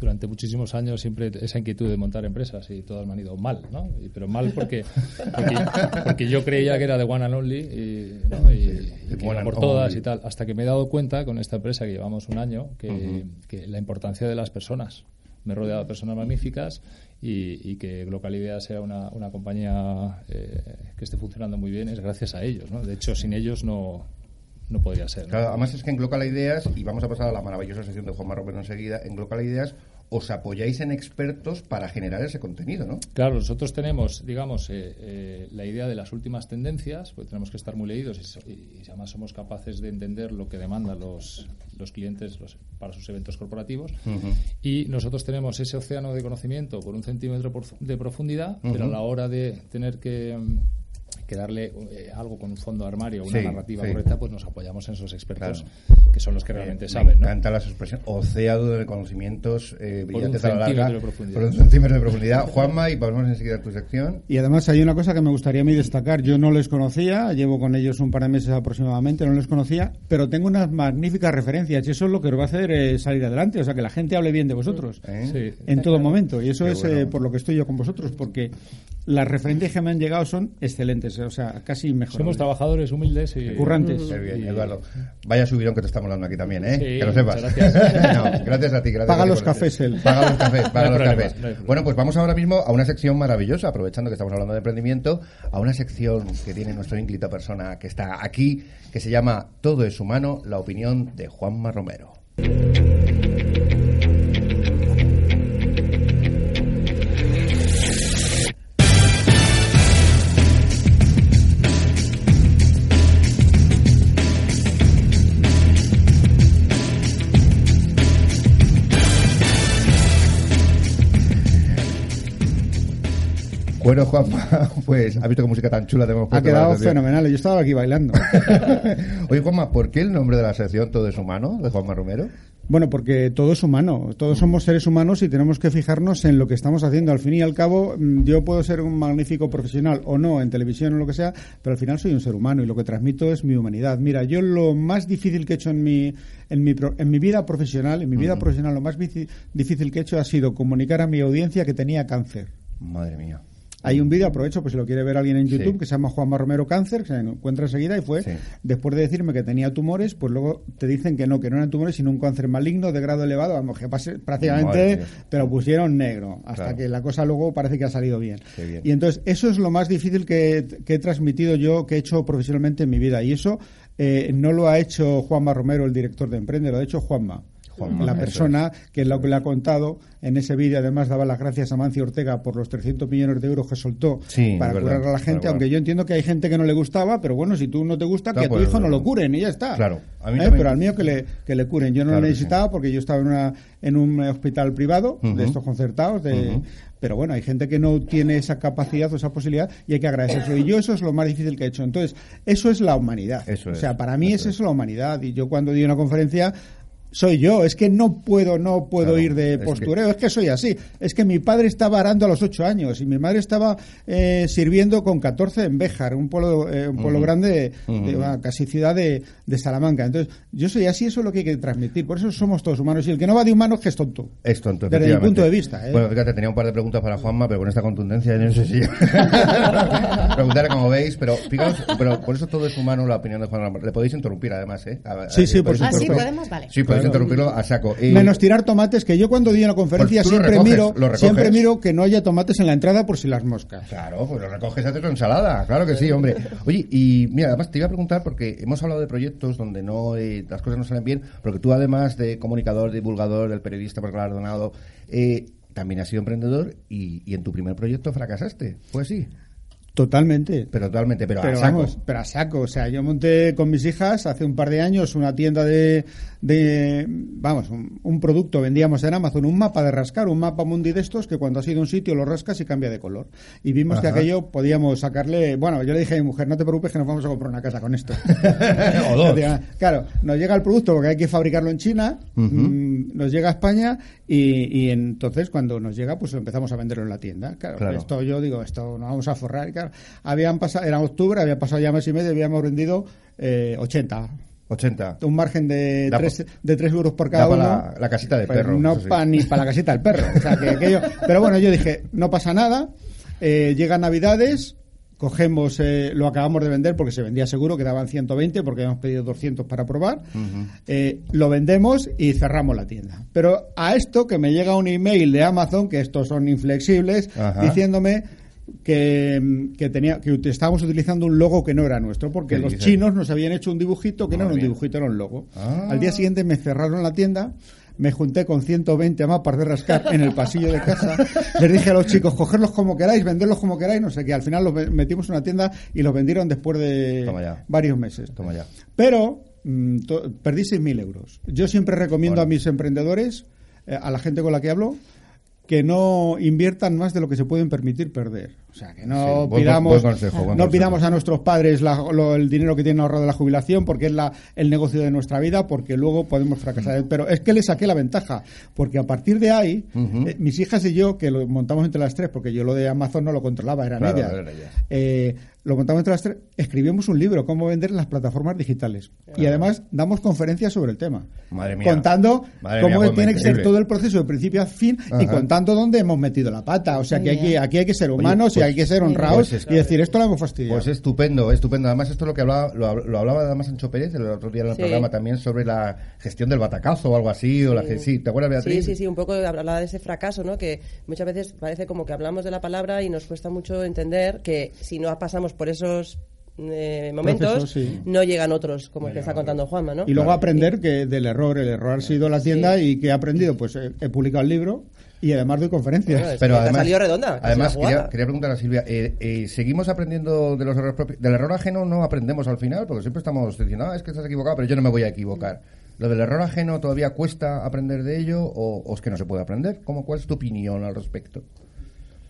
durante muchísimos años siempre esa inquietud de montar empresas y todas me han ido mal, ¿no? pero mal porque, porque, yo creía que era de one and only y, por todas y tal. Hasta que me he dado cuenta con esta empresa que llevamos un año que, que la importancia de las personas me he rodeado de personas magníficas y, que Global Idea sea una, una compañía eh, que esté funcionando muy bien es gracias a ellos. ¿no? De hecho, sin ellos no, no podría ser. además es que en Global Ideas, y vamos a pasar a la maravillosa sesión de Juan Marromero enseguida, en Global Ideas os apoyáis en expertos para generar ese contenido, ¿no? Claro, nosotros tenemos, digamos, eh, eh, la idea de las últimas tendencias, pues tenemos que estar muy leídos y, además somos capaces de entender lo que demandan los, los clientes para sus eventos corporativos. Y nosotros tenemos ese océano de conocimiento por un centímetro de profundidad, pero a la hora de tener que que darle eh, algo con un fondo armario, una narrativa correcta, pues nos apoyamos en esos expertos que son los que realmente saben. Me encantan las expresiones. Océano de conocimientos eh, brillantes a la larga. De por un centímetro de profundidad. Juanma, y pasamos enseguida a tu sección. Y además hay una cosa que me gustaría a mí destacar. Yo no les conocía, llevo con ellos un par de meses aproximadamente, no les conocía, pero tengo unas magníficas referencias y eso es lo que os va a hacer eh, salir adelante. O sea, que la gente hable bien de vosotros ¿Eh? en todo momento. Y eso es por lo que estoy yo con vosotros, porque las referencias que me han llegado son excelentes, o sea, casi mejor. Somos trabajadores humildes y currantes. bien, Eduardo. Vaya subidón que te estamos dando aquí también, ¿eh? que lo sepas. Gracias. <laughs> gracias a ti. Gracias paga los cafés él. Paga los cafés, paga <laughs> los cafés. bueno, pues vamos ahora mismo a una sección maravillosa, aprovechando que estamos hablando de emprendimiento, a una sección que tiene nuestro ínclito persona que está aquí, que se llama Todo es humano, la opinión de Juanma Romero. Bueno, Juanma, <laughs> pues ha visto qué música tan chula tenemos Ha quedado fenomenal, yo estaba aquí bailando. <laughs> Oye, Juanma, ¿por qué el nombre de la sección Todo es humano, de Juanma Romero? Bueno, porque todo es humano, todos somos seres humanos y tenemos que fijarnos en lo que estamos haciendo. Al fin y al cabo, mm, yo puedo ser un magnífico profesional o no en televisión o lo que sea, pero al final soy un ser humano y lo que transmito es mi humanidad. Mira, yo lo más difícil que he hecho en mi, en mi, en mi vida profesional, en mi vida profesional, lo más difícil que he hecho ha sido comunicar a mi audiencia que tenía cáncer. Madre mía. Hay un vídeo, aprovecho, pues si lo quiere ver alguien en YouTube, que se llama Juanma Romero Cáncer, que se encuentra enseguida y fue, después de decirme que tenía tumores, pues luego te dicen que no, que no eran tumores, sino un cáncer maligno de grado elevado, vamos, que prácticamente te lo pusieron negro, hasta que la cosa luego parece que ha salido bien. Y entonces, eso es lo más difícil que, he transmitido yo, que he hecho profesionalmente en mi vida, y eso eh, no lo ha hecho Juanma Romero, el director de Emprende, lo ha hecho Juanma la persona que es lo que le ha contado en ese vídeo además daba las gracias a Mancio Ortega por los 300 millones de euros que soltó para curar a la gente, aunque yo entiendo que hay gente que no le gustaba, pero bueno, si tú no te gusta, que a tu pues, hijo no lo curen y ya está. Claro, ¿Eh? Pero al mío que le, que le curen. Yo no lo necesitaba porque yo estaba en, una, en un hospital privado de estos concertados, de, pero bueno, hay gente que no tiene esa capacidad o esa posibilidad y hay que agradecerlo. Y yo eso es lo más difícil que he hecho. Entonces, eso es la humanidad. o sea, para mí eso es la humanidad. Y yo cuando di una conferencia soy yo, es que no puedo, no puedo ir de postureo, es que... soy así. Es que mi padre estaba arando a los ocho años y mi madre estaba eh, sirviendo con 14 en Béjar, un pueblo, eh, un pueblo grande, de, casi ciudad de, Salamanca. Entonces, yo soy así, eso es lo que hay que transmitir. Por eso somos todos humanos. Y el que no va de humano es que es tonto. Es tonto, Desde mi punto de vista. ¿eh? Bueno, fíjate, tenía un par de preguntas para Juanma, pero con esta contundencia no sé si... <laughs> Preguntarle como veis, pero fijaos, pero por eso todo es humano la opinión de Juanma. Le podéis interrumpir además, ¿eh? sí, sí, por supuesto. Ah, sí, podemos, vale. Sí, podéis interrumpirlo a saco. Menos tirar tomates, que yo cuando di en la conferencia pues siempre miro siempre miro que no haya tomates en la entrada por si las moscas. Claro, pues lo recoges haces ensalada. Claro que sí, hombre. Oye, y mira, además te iba a preguntar, porque hemos hablado de proyectos donde no eh, las cosas no salen bien, porque tú además de comunicador, divulgador, del periodista por galardonado, eh, también has sido emprendedor y, y en tu primer proyecto fracasaste. Pues sí. Totalmente. Pero totalmente, pero, a saco. pero a saco. O sea, yo monté con mis hijas hace un par de años una tienda de, de vamos, un, producto, vendíamos en Amazon un mapa de rascar, un mapa mundi de estos que cuando has ido a un sitio lo rascas y cambia de color. Y vimos que aquello podíamos sacarle, bueno, yo le dije a mi mujer, no te preocupes que nos vamos a comprar una casa con esto. <laughs> o dos. Claro, nos llega el producto porque hay que fabricarlo en China, mm, nos llega a España y, y, entonces cuando nos llega pues empezamos a venderlo en la tienda. Claro, esto yo digo, esto no vamos a forrar habían pasado, era octubre, había pasado ya mes y medio, habíamos vendido eh, 80. 80. Un margen de 3 de tres euros por cada uno. La, la, casita del pues perro. No ni para la casita del perro. pero bueno, yo dije, no pasa nada. Eh, llegan Navidades, cogemos, eh, lo acabamos de vender porque se vendía seguro, quedaban 120 porque habíamos pedido 200 para probar, eh, lo vendemos y cerramos la tienda. Pero a esto que me llega un email de Amazon, que estos son inflexibles, diciéndome que, que, tenía, que estábamos utilizando un logo que no era nuestro, porque los chinos nos habían hecho un dibujito que no era un dibujito, era un logo. Ah. Al día siguiente me cerraron la tienda, me junté con 120 mapas de rascar en el pasillo de casa, <laughs> les dije a los chicos, cogerlos como queráis, venderlos como queráis, no sé qué. Al final los metimos en una tienda y los vendieron después de varios meses. Toma ya. Pero mm, perdí 6.000 euros. Yo siempre recomiendo a mis emprendedores, eh, a la gente con la que hablo, que no inviertan más de lo que se pueden permitir perder. O sea, que no pidamos, no pidamos a nuestros padres el dinero que tienen ahorrado de la jubilación porque es la, el negocio de nuestra vida, porque luego podemos fracasar. Pero es que le saqué la ventaja, porque a partir de ahí, eh, mis hijas y yo, que lo montamos entre las tres, porque yo lo de Amazon no lo controlaba, eran ellas. Eh, lo montamos entre las tres, escribimos un libro, cómo vender en las plataformas digitales. Y además damos conferencias sobre el tema. Contando cómo tiene que ser todo el proceso de principio a fin y contando dónde hemos metido la pata. O sea, que aquí, aquí hay que ser humanos pues hay que ser honrados pues y decir, esto lo hemos fastidiado. Pues estupendo, estupendo. Además, esto es lo que hablaba, lo, hablaba además Ancho Pérez el otro día en el programa también sobre la gestión del batacazo o algo así. O la, sí, ¿Te acuerdas, Beatriz? Sí, sí, sí, un poco hablaba de ese fracaso, ¿no? Que muchas veces parece como que hablamos de la palabra y nos cuesta mucho entender que si no pasamos por esos eh, momentos no llegan otros como el que está contando Juanma ¿no? y luego aprender que del error el error ha sido la tienda y que he aprendido pues he, publicado el libro y además doy conferencias. pero además, salido redonda. Además, quería, preguntar a Silvia, eh, eh, ¿seguimos aprendiendo de los errores propios? Del error ajeno no aprendemos al final, porque siempre estamos diciendo, ah, es que estás equivocado, pero yo no me voy a equivocar. ¿Lo del error ajeno todavía cuesta aprender de ello o, o es que no se puede aprender? ¿Cómo, ¿Cuál es tu opinión al respecto?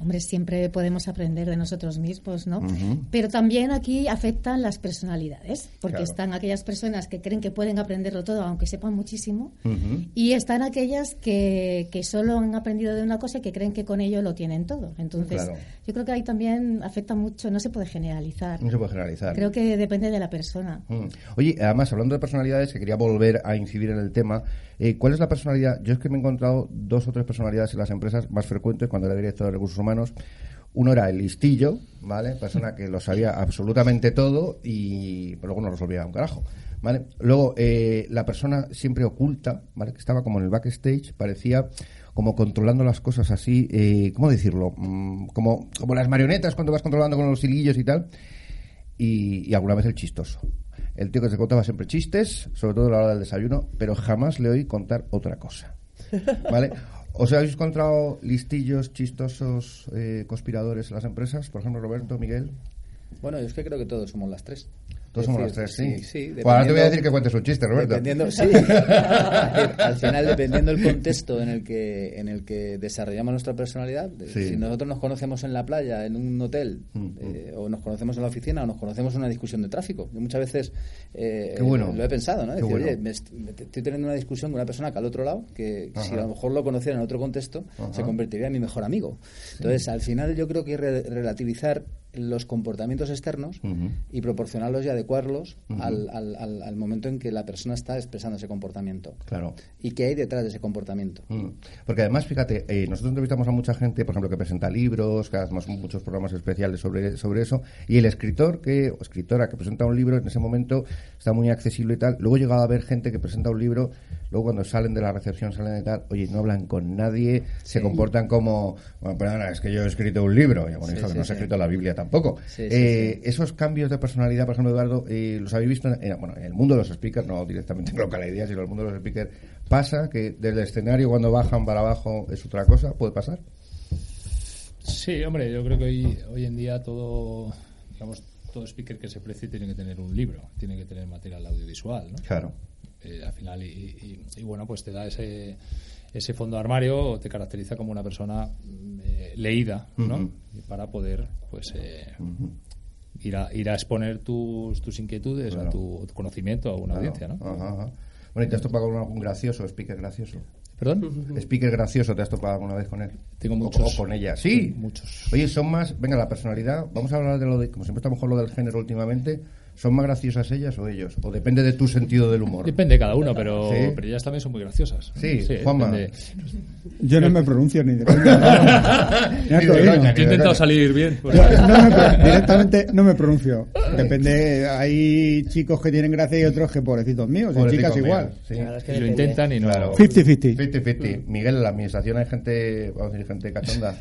Hombre, siempre podemos aprender de nosotros mismos, ¿no? Pero también aquí afectan las personalidades, porque están aquellas personas que creen que pueden aprenderlo todo, aunque sepan muchísimo, y están aquellas que, que, solo han aprendido de una cosa y que creen que con ello lo tienen todo. Entonces, yo creo que ahí también afecta mucho, no se puede generalizar. No se puede generalizar. Creo que depende de la persona. Oye, además, hablando de personalidades, que quería volver a incidir en el tema, eh, ¿cuál es la personalidad? Yo es que me he encontrado dos o tres personalidades en las empresas más frecuentes cuando era director de recursos humanos. Uno era el listillo, ¿vale? Persona que lo sabía absolutamente todo y luego no lo resolvía un carajo. ¿Vale? Luego, eh, la persona siempre oculta, ¿vale? Que estaba como en el backstage, parecía como controlando las cosas así, eh, ¿cómo decirlo? Mm, como, como las marionetas cuando vas controlando con los hilillos y tal. y alguna vez el chistoso el tío que se contaba siempre chistes, sobre todo a la hora del desayuno, pero jamás le oí contar otra cosa. <laughs> ¿Vale? ¿Os habéis encontrado listillos, chistosos, eh, conspiradores en las empresas? Por ejemplo, Roberto, Miguel. Bueno, yo es que creo que todos somos las tres. Todos somos los tres, sí. sí, pues ahora te voy a decir que cuentes un chiste, Roberto. Dependiendo, sí. <laughs> <laughs> al final, dependiendo del contexto en el que en el que desarrollamos nuestra personalidad, si nosotros nos conocemos en la playa, en un hotel, mm, mm. Eh, o nos conocemos en la oficina, o nos conocemos en una discusión de tráfico. Yo muchas veces eh, lo he pensado, ¿no? Decir, oye, estoy teniendo una discusión con una persona que al otro lado, que si a lo mejor lo conociera en otro contexto, se convertiría en mi mejor amigo. Entonces, al final yo creo que relativizar los comportamientos externos y proporcionarlos y adecuarlos al, al, al, momento en que la persona está expresando ese comportamiento. Claro. Y qué hay detrás de ese comportamiento. Porque además, fíjate, eh, nosotros entrevistamos a mucha gente, por ejemplo, que presenta libros, que hacemos muchos programas especiales sobre, sobre eso, y el escritor que, o escritora que presenta un libro en ese momento está muy accesible y tal. Luego he llegado a ver gente que presenta un libro, luego cuando salen de la recepción, salen de tal, oye, no hablan con nadie, se comportan como, bueno, perdona, es que yo he escrito un libro, y bueno, no he escrito la Biblia tampoco. Eh, esos cambios de personalidad, por ejemplo, Eduardo, eh, los habéis visto en, bueno, en el mundo de los speakers, no directamente <laughs> en local idea, sino en el mundo de los speakers. ¿Pasa que desde el escenario cuando bajan para abajo es otra cosa? ¿Puede pasar? Sí, hombre, yo creo que hoy, hoy en día todo, digamos, todo speaker que se precie tiene que tener un libro, tiene que tener material audiovisual, ¿no? Claro. Eh, al final, y, bueno, pues te da ese ese fondo armario te caracteriza como una persona eh, leída, ¿no? Para poder, pues, eh, ir, a, ir a exponer tus, tus inquietudes, a tu, conocimiento a una audiencia, ¿no? Bueno, ¿y te has topado con algún gracioso, speaker gracioso? ¿Perdón? Speaker gracioso, ¿te has topado alguna vez con él? Tengo muchos. O, con ella. Sí. Muchos. Oye, son más. Venga, la personalidad. Vamos a hablar de lo de. Como siempre, estamos con lo del género últimamente. ¿Son más graciosas ellas o ellos? ¿O depende de tu sentido del humor? Depende de cada uno, pero, pero ellas también son muy graciosas. Sí, Juanma. Yo no me pronuncio ni de He intentado salir bien. Pues. No, <laughs> directamente no me pronuncio. Depende, hay chicos que tienen gracia y otros que pobrecitos míos, y chicas igual. y lo intentan y no. 50-50. 50-50. Miguel, en la administración hay gente, vamos a decir, gente cachonda.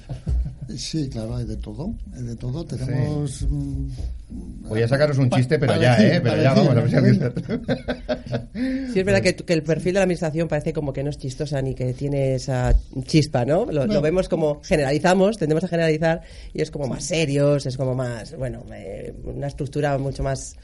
Sí, claro, hay de todo. Hay de todo. Tenemos. Mm, Voy a sacaros un chiste, pero ya, ¿eh? Pero ya vamos a ver Sí, es verdad que, que, el perfil de la administración parece como que no es chistosa ni que tiene esa chispa, ¿no? Lo, vemos como generalizamos, tendemos a generalizar y es como más serios, es como más, bueno, eh, una estructura mucho más.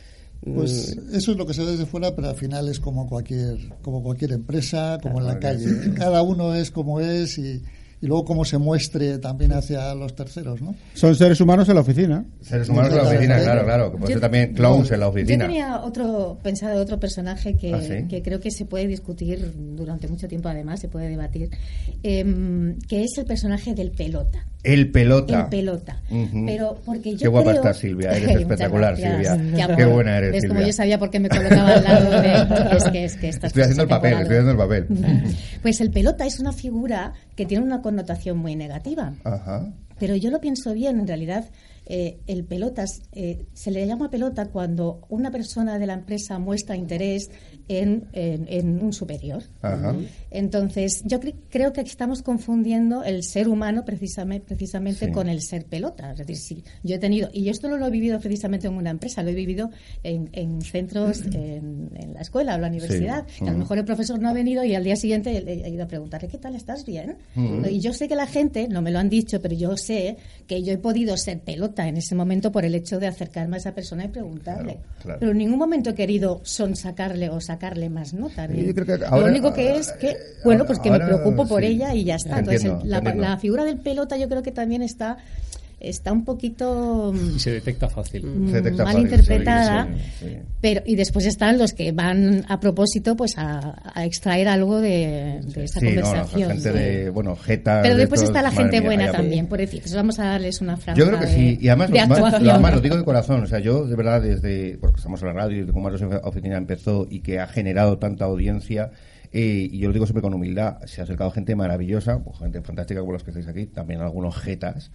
Pues mm, eso es lo que se ve desde fuera, pero al final es como cualquier, como cualquier empresa, como en la calle. Cada uno es como es y y luego cómo se muestre también hacia los terceros, ¿no? Son seres humanos en la oficina. Seres humanos en la oficina, claro, claro. Que puede ser también clowns en la oficina. Yo tenía otro, pensado otro personaje que, ¿Ah, que, creo que se puede discutir durante mucho tiempo, además, se puede debatir, eh, que es el personaje del pelota. El pelota. El pelota. Pero porque yo Qué guapa creo... estás, Silvia. Eres <laughs> espectacular, Silvia. Qué, buena eres, Es como yo sabía por qué me colocaba al lado de... Es que, es que estoy haciendo el papel, estoy haciendo el papel. Pues el pelota es una figura que tiene una connotación muy negativa. Ajá. Pero yo lo pienso bien, en realidad eh, el pelotas eh, se le llama pelota cuando una persona de la empresa muestra interés en, en, un superior. Entonces, yo creo que estamos confundiendo el ser humano precisamente, precisamente con el ser pelota. Es decir, sí, yo he tenido, y esto no lo he vivido precisamente en una empresa, lo he vivido en, centros, <clears throat> en, la escuela o la universidad. A lo mejor el profesor no ha venido y al día siguiente he ido a preguntarle, ¿qué tal estás bien? Y yo sé que la gente, no me lo han dicho, pero yo sé que yo he podido ser pelota en ese momento por el hecho de acercarme a esa persona y preguntarle. Pero en ningún momento he querido son sacarle o sacarle sacarle más nota. lo único que es que, bueno, pues que me preocupo por ella y ya está. Entonces, la, figura del pelota yo creo que también está está un poquito y se detecta fácil. mm, mal interpretada pero y después están los que van a propósito pues a, extraer algo de, esa conversación bueno jeta pero después está la gente buena también por decir vamos a darles una frase yo creo que sí y además, lo, digo de corazón o sea yo de verdad desde porque estamos en la radio y de cómo la oficina empezó y que ha generado tanta audiencia eh, y yo lo digo siempre con humildad, se ha acercado gente maravillosa, pues gente fantástica como los que estáis aquí, también algunos jetas,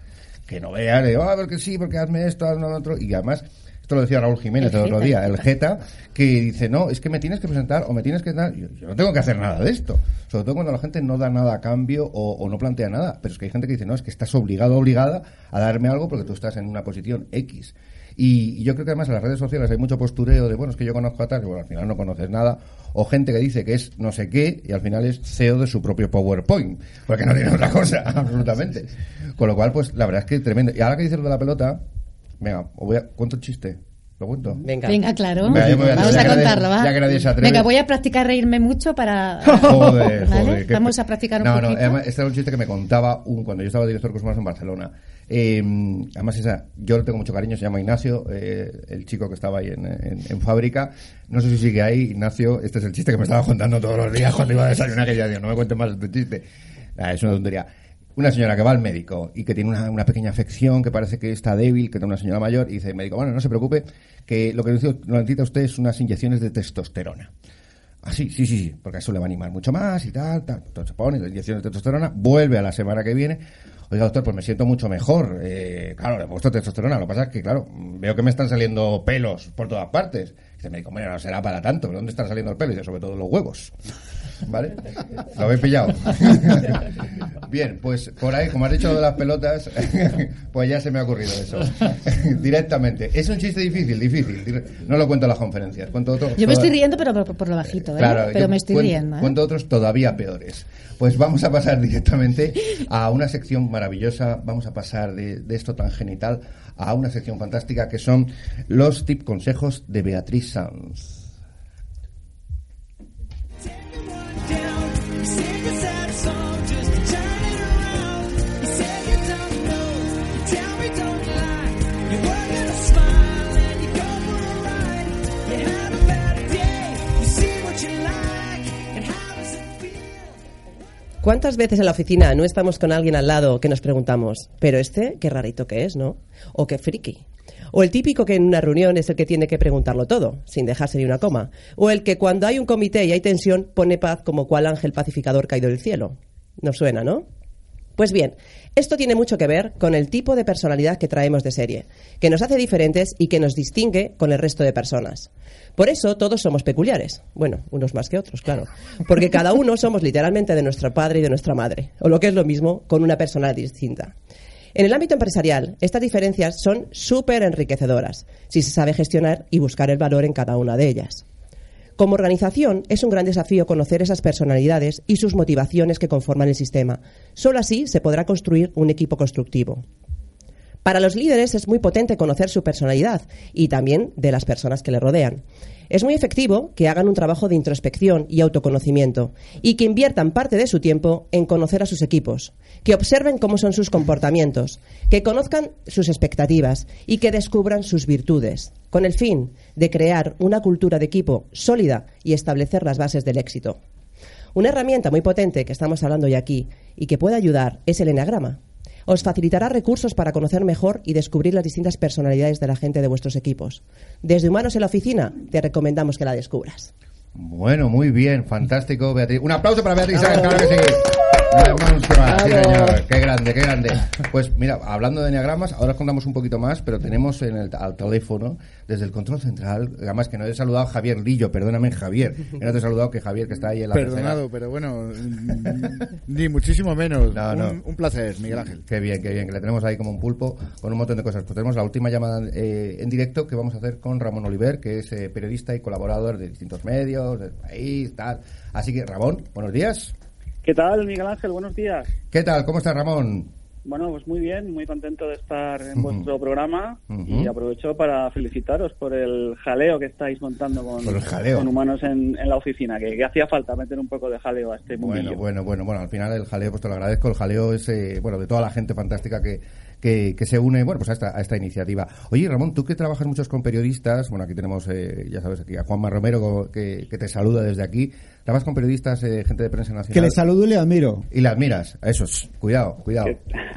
que no vean, de, ah, porque sí, porque hazme esto, hazme lo otro, y además, esto lo decía Raúl Jiménez el, otro día, el Jeta, que dice, no, es que me tienes que presentar o me tienes que dar, yo, no tengo que hacer nada de esto, sobre todo cuando la gente no da nada a cambio o, no plantea nada, pero es que hay gente que dice, no, es que estás obligado, obligada a darme algo porque tú estás en una posición X. Y, yo creo que además en las redes sociales hay mucho postureo de, bueno, es que yo conozco a tal, que bueno, al final no conoces nada, o gente que dice que es no sé qué y al final es CEO de su propio PowerPoint, porque no tiene <laughs> otra cosa, <laughs> absolutamente. Con lo cual, pues la verdad es que tremendo. Y ahora que dices lo de la pelota, venga, os voy a, cuento el chiste. ¿Lo cuento? Venga, Venga claro. Vamos a, contarlo, ¿va? Ya que nadie se atreve. Venga, voy a practicar reírme mucho para... <laughs> Joder, joder. Vamos a practicar un no, poquito. No, este era un chiste que me contaba un, cuando yo estaba director de Cosmos en Barcelona. Eh, además, esa, yo le tengo mucho cariño, se llama Ignacio, eh, el chico que estaba ahí en, fábrica. No sé si sigue ahí, Ignacio. Este es el chiste que me estaba contando todos los días cuando iba a desayunar, que ya digo, no me cuentes más este chiste. Ah, es una tontería una señora que va al médico y que tiene una, pequeña afección que parece que está débil, que es una señora mayor, y dice el médico, bueno, no se preocupe, que lo que necesita usted es unas inyecciones de testosterona. Ah, sí, sí, sí, porque eso le va a animar mucho más y tal, tal. Entonces pone las inyecciones de testosterona, vuelve a la semana que viene. Oiga, doctor, pues me siento mucho mejor. Eh, claro, le he puesto testosterona. Lo que pasa es que, claro, veo que me están saliendo pelos por todas partes. Dice el médico, bueno, no será para tanto. ¿De dónde están saliendo los pelos? Dice, sobre todo los huevos. ¿Vale? Lo habéis pillado. <laughs> Bien, pues por ahí, como has dicho de las pelotas, <laughs> pues ya se me ha ocurrido eso. <laughs> Directamente. Es un chiste difícil, difícil. No lo cuento en las conferencias. Cuento yo me estoy riendo, pero por, lo bajito, ¿eh? pero me estoy riendo. ¿eh? Cuento otros todavía peores. Pues vamos a pasar directamente a una sección maravillosa. Vamos a pasar de, de esto tan genital a una sección fantástica que son los tip consejos de Beatriz Sanz. ¿Cuántas veces en la oficina no estamos con alguien al lado que nos preguntamos, pero este, qué rarito que es, ¿no? O qué friki. O el típico que en una reunión es el que tiene que preguntarlo todo, sin dejarse ni una coma. O el que cuando hay un comité y hay tensión pone paz como cual ángel pacificador caído del cielo. Nos suena, ¿no? Pues bien, esto tiene mucho que ver con el tipo de personalidad que traemos de serie, que nos hace diferentes y que nos distingue con el resto de personas. Por eso todos somos peculiares. Bueno, unos más que otros, claro. Porque cada uno somos literalmente de nuestro padre y de nuestra madre. O lo que es lo mismo, con una personalidad distinta. En el ámbito empresarial, estas diferencias son súper enriquecedoras, si se sabe gestionar y buscar el valor en cada una de ellas. Como organización, es un gran desafío conocer esas personalidades y sus motivaciones que conforman el sistema. Solo así se podrá construir un equipo constructivo. Para los líderes es muy potente conocer su personalidad y también de las personas que le rodean. Es muy efectivo que hagan un trabajo de introspección y autoconocimiento y que inviertan parte de su tiempo en conocer a sus equipos, que observen cómo son sus comportamientos, que conozcan sus expectativas y que descubran sus virtudes, con el fin de crear una cultura de equipo sólida y establecer las bases del éxito. Una herramienta muy potente que estamos hablando hoy aquí y que puede ayudar es el enagrama os facilitará recursos para conocer mejor y descubrir las distintas personalidades de la gente de vuestros equipos. Desde Humanos en la Oficina te recomendamos que la descubras. Bueno, muy bien, fantástico, Beatriz. Un aplauso para Beatriz, claro que. Señor. Qué grande, qué grande. Pues mira, hablando de enneagramas, ahora os contamos un poquito más, pero tenemos en el, al teléfono, desde el control central, además que no he saludado a Javier Lillo, perdóname Javier, que no te he saludado que Javier que está ahí en la Perdonado, pero bueno, ni muchísimo menos. Un, placer, Miguel Ángel. Qué bien, qué bien, que le tenemos ahí como un pulpo con un montón de cosas. Pues tenemos la última llamada eh, en directo que vamos a hacer con Ramón Oliver, que es eh, periodista y colaborador de distintos medios, del país, tal. Así que, Ramón, buenos días. ¿Qué tal, Miguel Ángel? Buenos días. ¿Qué tal? ¿Cómo estás, Ramón? Bueno, pues muy bien, muy contento de estar en vuestro programa y aprovecho para felicitaros por el jaleo que estáis montando con, con humanos en, la oficina, que, hacía falta meter un poco de jaleo a este mundo. Bueno, bueno, bueno, bueno, al final el jaleo, pues te lo agradezco, el jaleo es, eh, bueno, de toda la gente fantástica que, que, se une bueno, pues a, esta, a esta iniciativa. Oye, Ramón, tú que trabajas muchos con periodistas, bueno, aquí tenemos, eh, ya sabes, aquí a Juanma Romero que, te saluda desde aquí. Trabajas con periodistas, eh, gente de prensa nacional. Que le saludo y le admiro. Y le admiras, eso es. Cuidado, cuidado.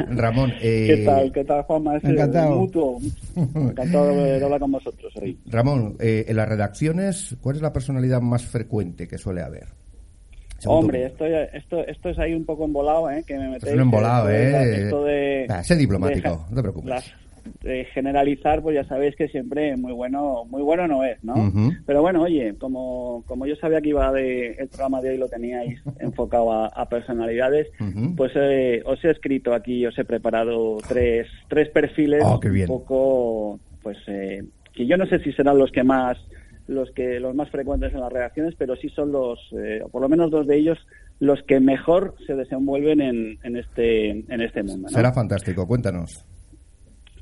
Ramón. <laughs> Eh, ¿Qué tal, qué tal, Juanma? Encantado. Mutuo. <laughs> Encantado de hablar con vosotros hoy. Ramón, en las redacciones, ¿cuál es la personalidad más frecuente que suele haber? Hombre, esto, esto, esto es ahí un poco embolado, ¿eh? Que me metéis. Es un embolado, ¿eh? Esto de, ah, sé diplomático, no te preocupes. de generalizar, pues ya sabéis que siempre muy bueno, muy bueno no es, ¿no? Pero bueno, oye, como, como yo sabía que iba de, el programa de hoy lo teníais <laughs> enfocado a, personalidades, pues eh, os he escrito aquí, os he preparado tres, tres perfiles oh, un poco, pues, eh, que yo no sé si serán los que más los que los más frecuentes en las reacciones, pero sí son los, eh, o por lo menos dos de ellos, los que mejor se desenvuelven en, en este en este mundo. Será fantástico, cuéntanos.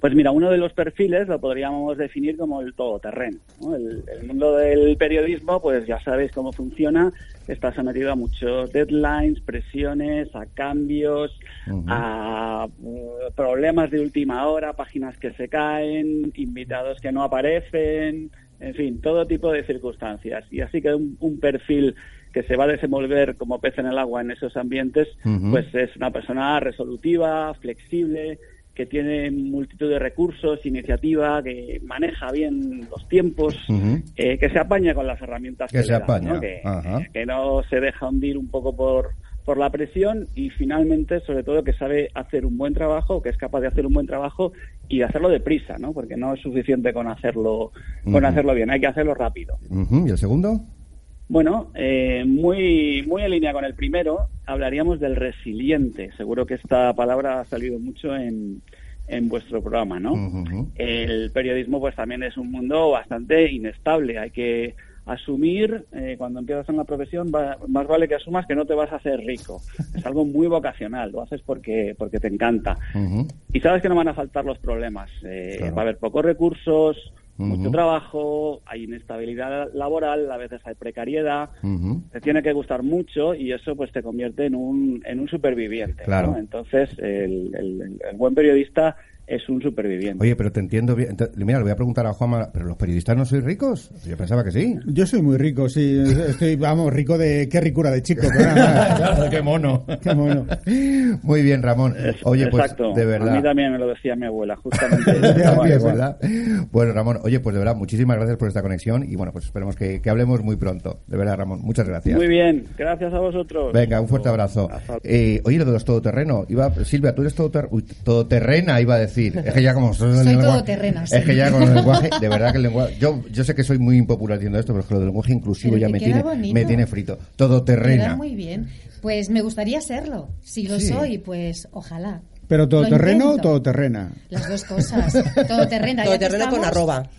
Pues mira, uno de los perfiles lo podríamos definir como el todoterreno. El, mundo del periodismo, pues ya sabéis cómo funciona, está sometido a muchos deadlines, presiones, a cambios, a uh, problemas de última hora, páginas que se caen, invitados que no aparecen, en fin, todo tipo de circunstancias. Y así que un, perfil que se va a desenvolver como pez en el agua en esos ambientes, pues es una persona resolutiva, flexible, que tiene multitud de recursos, iniciativa, que maneja bien los tiempos, eh, que se apaña con las herramientas que, se apaña. Que, no se deja hundir un poco por, por la presión y finalmente, sobre todo, que sabe hacer un buen trabajo, que es capaz de hacer un buen trabajo y hacerlo deprisa, ¿no? Porque no es suficiente con hacerlo, con hacerlo bien, hay que hacerlo rápido. ¿Y el segundo? Bueno, eh, muy, muy en línea con el primero, hablaríamos del resiliente. Seguro que esta palabra ha salido mucho en, en vuestro programa, ¿no? El periodismo, pues también es un mundo bastante inestable. Hay que asumir, eh, cuando empiezas en la profesión, más vale que asumas que no te vas a hacer rico. Es algo muy vocacional, lo haces porque, porque te encanta. Y sabes que no van a faltar los problemas. Eh, va a haber pocos recursos, mucho trabajo, hay inestabilidad laboral, a veces hay precariedad, te tiene que gustar mucho y eso pues te convierte en un, en un superviviente. Claro. Entonces, el, el, buen periodista es un superviviente. Oye, pero te entiendo bien. mira, le voy a preguntar a Juanma, ¿pero los periodistas no sois ricos? Yo pensaba que sí. Yo soy muy rico, sí. Estoy, vamos, rico de... Qué ricura de chico. <laughs> qué mono. Qué mono. Muy bien, Ramón. Oye, pues, de verdad. A mí también me lo decía mi abuela, justamente. <laughs> Bueno, Ramón, oye, pues de verdad, muchísimas gracias por esta conexión y bueno, pues esperemos que, hablemos muy pronto. De verdad, Ramón, muchas gracias. Muy bien, gracias a vosotros. Venga, un fuerte abrazo. Eh, oye, lo de los todoterreno. Iba, Silvia, tú eres todoterrena, iba a decir. Es que ya como soy, soy Es que ya con el lenguaje, <laughs> de verdad que el lenguaje. Yo, yo sé que soy muy impopular diciendo esto, pero es que lo del lenguaje inclusivo ya me tiene, me tiene frito. Todo terrena. muy bien. Pues me gustaría serlo. Si lo soy, pues ojalá. ¿Pero todoterreno o todoterrena? Las dos cosas. Todoterrena. Todoterrena con arroba.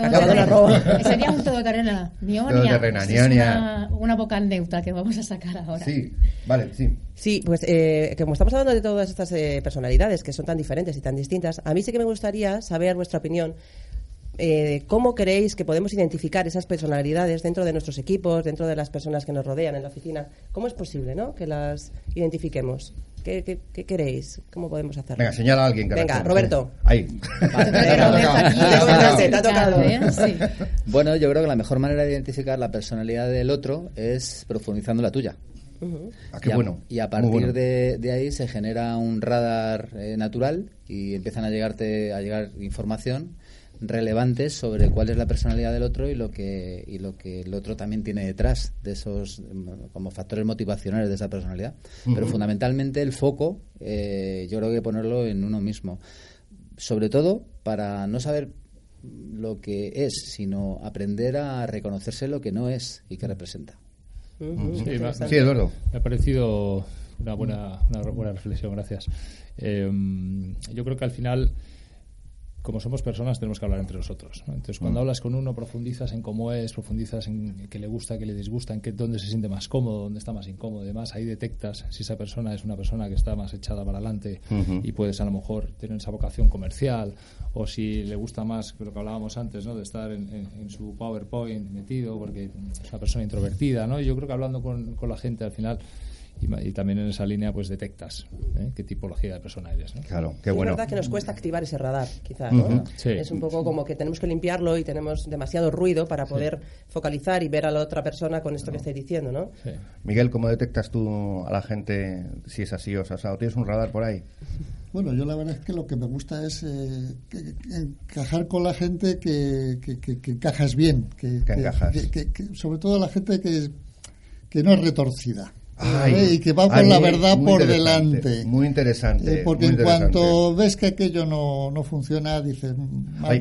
<laughs> Sería un todoterrena. Nionia. Es una, una, vocal neutra que vamos a sacar ahora. Sí, vale, sí. Sí, pues eh, como estamos hablando de todas estas eh, personalidades que son tan diferentes y tan distintas, a mí sí que me gustaría saber vuestra opinión. Eh, ¿Cómo creéis que podemos identificar esas personalidades dentro de nuestros equipos, dentro de las personas que nos rodean en la oficina? ¿Cómo es posible ¿no? que las identifiquemos? ¿Qué, qué, queréis? ¿Cómo podemos hacerlo? Venga, señala a alguien. Que Venga, Roberto. Ahí. Bueno, yo creo que la mejor manera de identificar la personalidad del otro es profundizando la tuya. Ah, qué y a, bueno. Y a partir de, de, ahí se genera un radar eh, natural y empiezan a llegarte a llegar información relevantes sobre cuál es la personalidad del otro y lo que y lo que el otro también tiene detrás de esos como factores motivacionales de esa personalidad. Pero fundamentalmente el foco eh, yo creo que ponerlo en uno mismo. Sobre todo para no saber lo que es sino aprender a reconocerse lo que no es y que representa. Sí, Eduardo. Me ha parecido una buena una buena reflexión gracias. Eh, yo creo que al final como somos personas, tenemos que hablar entre nosotros. Entonces, cuando mm. hablas con uno, profundizas en cómo es, profundizas en qué le gusta, qué le disgusta, en qué, dónde se siente más cómodo, dónde está más incómodo. Además, ahí detectas si esa persona es una persona que está más echada para adelante y puedes a lo mejor tener esa vocación comercial o si le gusta más, lo que hablábamos antes, ¿no? de estar en, su PowerPoint metido porque es una persona introvertida. ¿no? yo creo que hablando con, con la gente al final y, también en esa línea pues detectas ¿eh? qué tipología de persona eres. Claro, qué bueno. Es verdad que nos cuesta activar ese radar, quizás. ¿no? Es un poco como que tenemos que limpiarlo y tenemos demasiado ruido para poder focalizar y ver a la otra persona con esto que estoy diciendo, ¿no? Miguel, ¿cómo detectas tú a la gente si es así o sea, tienes un radar por ahí? Bueno, yo la verdad es que lo que me gusta es eh, encajar con la gente que, que, encajas bien. Que, encajas. sobre todo la gente que, que no es retorcida y que va con la verdad por delante. Muy interesante. Eh, porque en cuanto ves que aquello no, no funciona, dices,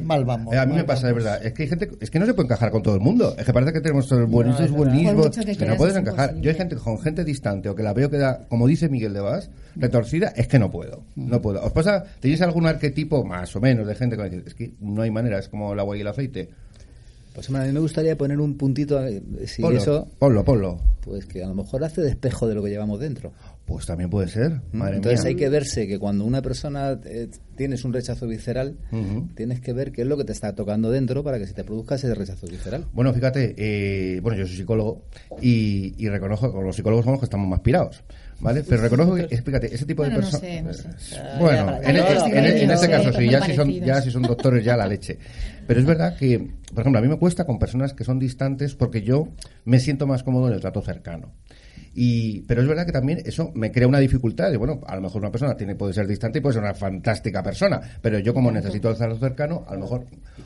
mal, vamos. a mí me pasa de verdad. Es que hay gente, es que no se puede encajar con todo el mundo. Es que parece que tenemos todos buenismos, buenismos, que, no puedes encajar. Yo hay gente con gente distante o que la veo que da, como dice Miguel de Vaz, retorcida, es que no puedo. No puedo. ¿Os pasa, tenéis algún arquetipo más o menos de gente que dice, es que no hay manera, es como el agua y el aceite? Pues a mí me gustaría poner un puntito, eh, si ponlo, eso... Ponlo, ponlo. Pues que a lo mejor hace de espejo de lo que llevamos dentro. Pues también puede ser. Madre Entonces mía. hay que verse que cuando una persona eh, tienes un rechazo visceral, tienes que ver qué es lo que te está tocando dentro para que se te produzca ese rechazo visceral. Bueno, fíjate, eh, bueno, yo soy psicólogo y, y reconozco, con los psicólogos somos que estamos más pirados. ¿Vale? Pero reconozco que, fíjate, ese tipo de Bueno, no personas. sé, no sé. Bueno, en, en- en- en este sí, caso sí, ya si, son, ya si son doctores, ya la leche. Pero es verdad que, por ejemplo, a mí me cuesta con personas que son distantes porque yo me siento más cómodo en el trato cercano. Y, pero es verdad que también eso me crea una dificultad. De, bueno, a lo mejor una persona tiene, puede ser distante y puede ser una fantástica persona, pero yo como necesito el trato cercano, a lo mejor...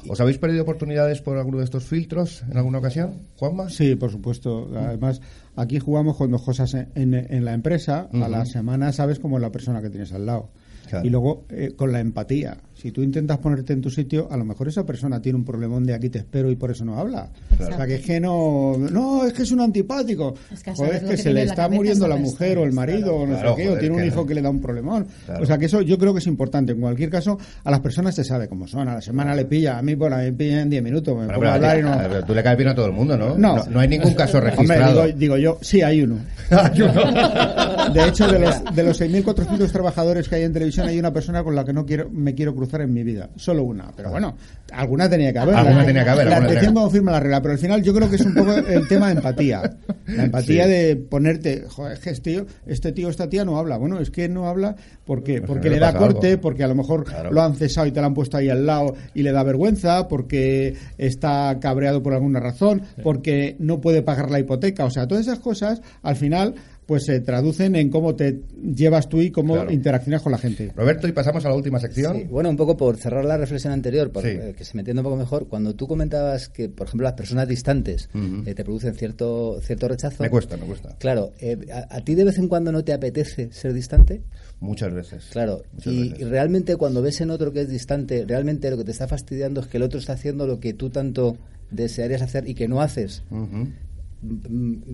¿Os habéis perdido oportunidades por alguno de estos filtros en alguna ocasión, Juanma? Sí, por supuesto. Además, aquí jugamos con dos cosas en, en- en la empresa. A la semana sabes cómo es la persona que tienes al lado. Claro. Y luego, eh, con la empatía. Si tú intentas ponerte en tu sitio, a lo mejor esa persona tiene un problemón de aquí te espero y por eso no habla. Claro. O sea, que es que no... No, es que es un antipático. Es que a Joder, saber es que que se le la está muriendo la mujer o el marido o no Claro, sé qué, o tiene un que- hijo que le da un problemón. Claro. O sea, que eso yo creo que es importante. En cualquier caso, a las personas se sabe cómo son. A la semana le pilla. A mí, bueno, a mí me pilla en 10 minutos. Me pero ti- hablar y no... pero tú le caes bien a todo el mundo, ¿no? No. No, hay ningún caso <laughs> Hombre, registrado. digo, digo yo, sí hay uno. <laughs> De hecho, de los, de los 6.400 trabajadores que hay en televisión, hay una persona con la que no quiero me quiero cruzar en mi vida. Solo una. Pero bueno, alguna tenía que haber. Alguna La- tenía que haber, La atención confirma la regla. Pero al final yo creo que es un poco el tema de empatía. La empatía Sí. de ponerte, joder, es que este tío, este tío, esta tía no habla. Bueno, es que no habla porque, Pues porque le le da corte, algo. porque a lo mejor Claro. lo han cesado y te lo han puesto ahí al lado y le da vergüenza, porque está cabreado por alguna razón, porque no puede pagar la hipoteca. O sea, todas esas cosas al final pues se traducen en cómo te llevas tú y cómo Claro. interaccionas con la gente. Roberto, y pasamos a la última sección. Sí, bueno, un poco por cerrar la reflexión anterior, por, Sí. eh, que se me entienda un poco mejor, cuando tú comentabas que, por ejemplo, las personas distantes eh, te producen cierto, cierto rechazo. Me cuesta, me cuesta. Claro, eh, a, a ti de vez en cuando no te apetece ser distante? Muchas veces. Claro, Muchas y, veces. y realmente cuando ves en otro que es distante, realmente lo que te está fastidiando es que el otro está haciendo lo que tú tanto desearías hacer y que no haces.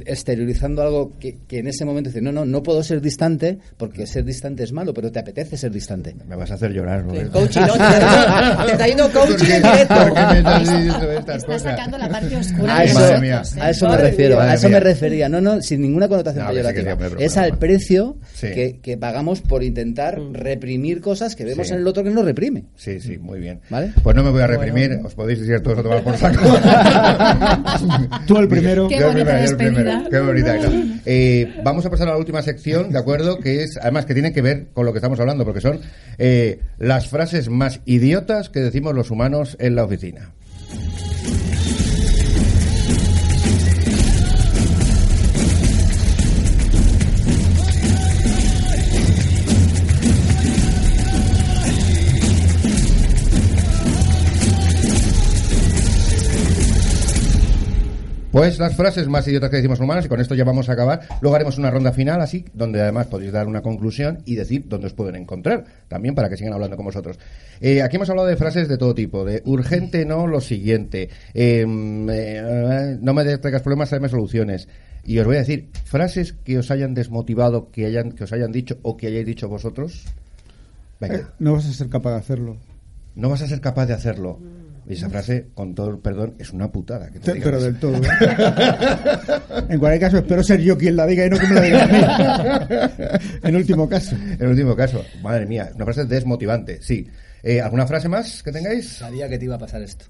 Exteriorizando algo que, que en ese momento dices, no, no, no puedo ser distante porque ser distante es malo, pero te apetece ser distante. Me vas a hacer llorar, Roberto. Coaching, ¿no? Te está- <laughs> te está yendo coaching en directo. ¿Por qué me estás diciendo estas Está sacando la parte oscura A de eso, Madre mía. nosotros, a eso me refiero, a eso me refería. No, no, sin ninguna connotación No, sí, sí, peyorativa. pero es al precio Sí. que, que pagamos por intentar reprimir cosas que vemos Sí. en el otro que no reprime. Sí, sí, muy bien. ¿Vale? Pues no me voy a reprimir, os podéis ir todos a tomar por saco. <laughs> <laughs> Tú el primero. Yo el bonita primero, yo el primero. despedida. Qué bonita. claro. Eh, vamos a pasar a la última sección, ¿de acuerdo? Que es, además, que tiene que ver con lo que estamos hablando, porque son eh, las frases más idiotas que decimos los humanos en la oficina. Pues las frases más idiotas que decimos humanos, y con esto ya vamos a acabar. Luego haremos una ronda final, así, donde además podéis dar una conclusión y decir dónde os pueden encontrar, también para que sigan hablando con vosotros. Eh, aquí hemos hablado de frases de todo tipo, de urgente no, lo siguiente, eh, eh, no me traigas problemas, tráeme soluciones. Y os voy a decir, frases que os hayan desmotivado, que, hayan, que os hayan dicho o que hayáis dicho vosotros. Venga. Eh, no vas a ser capaz de hacerlo. No vas a ser capaz de hacerlo. Y esa frase, con todo el perdón, es una putada. que te Pero del todo. ¿eh? <laughs> en cualquier caso, espero ser yo quien la diga y no que me la diga a mí. <laughs> en último caso. En último caso, madre mía, una frase desmotivante, sí. Eh, ¿Alguna frase más que tengáis? Sabía que te iba a pasar esto.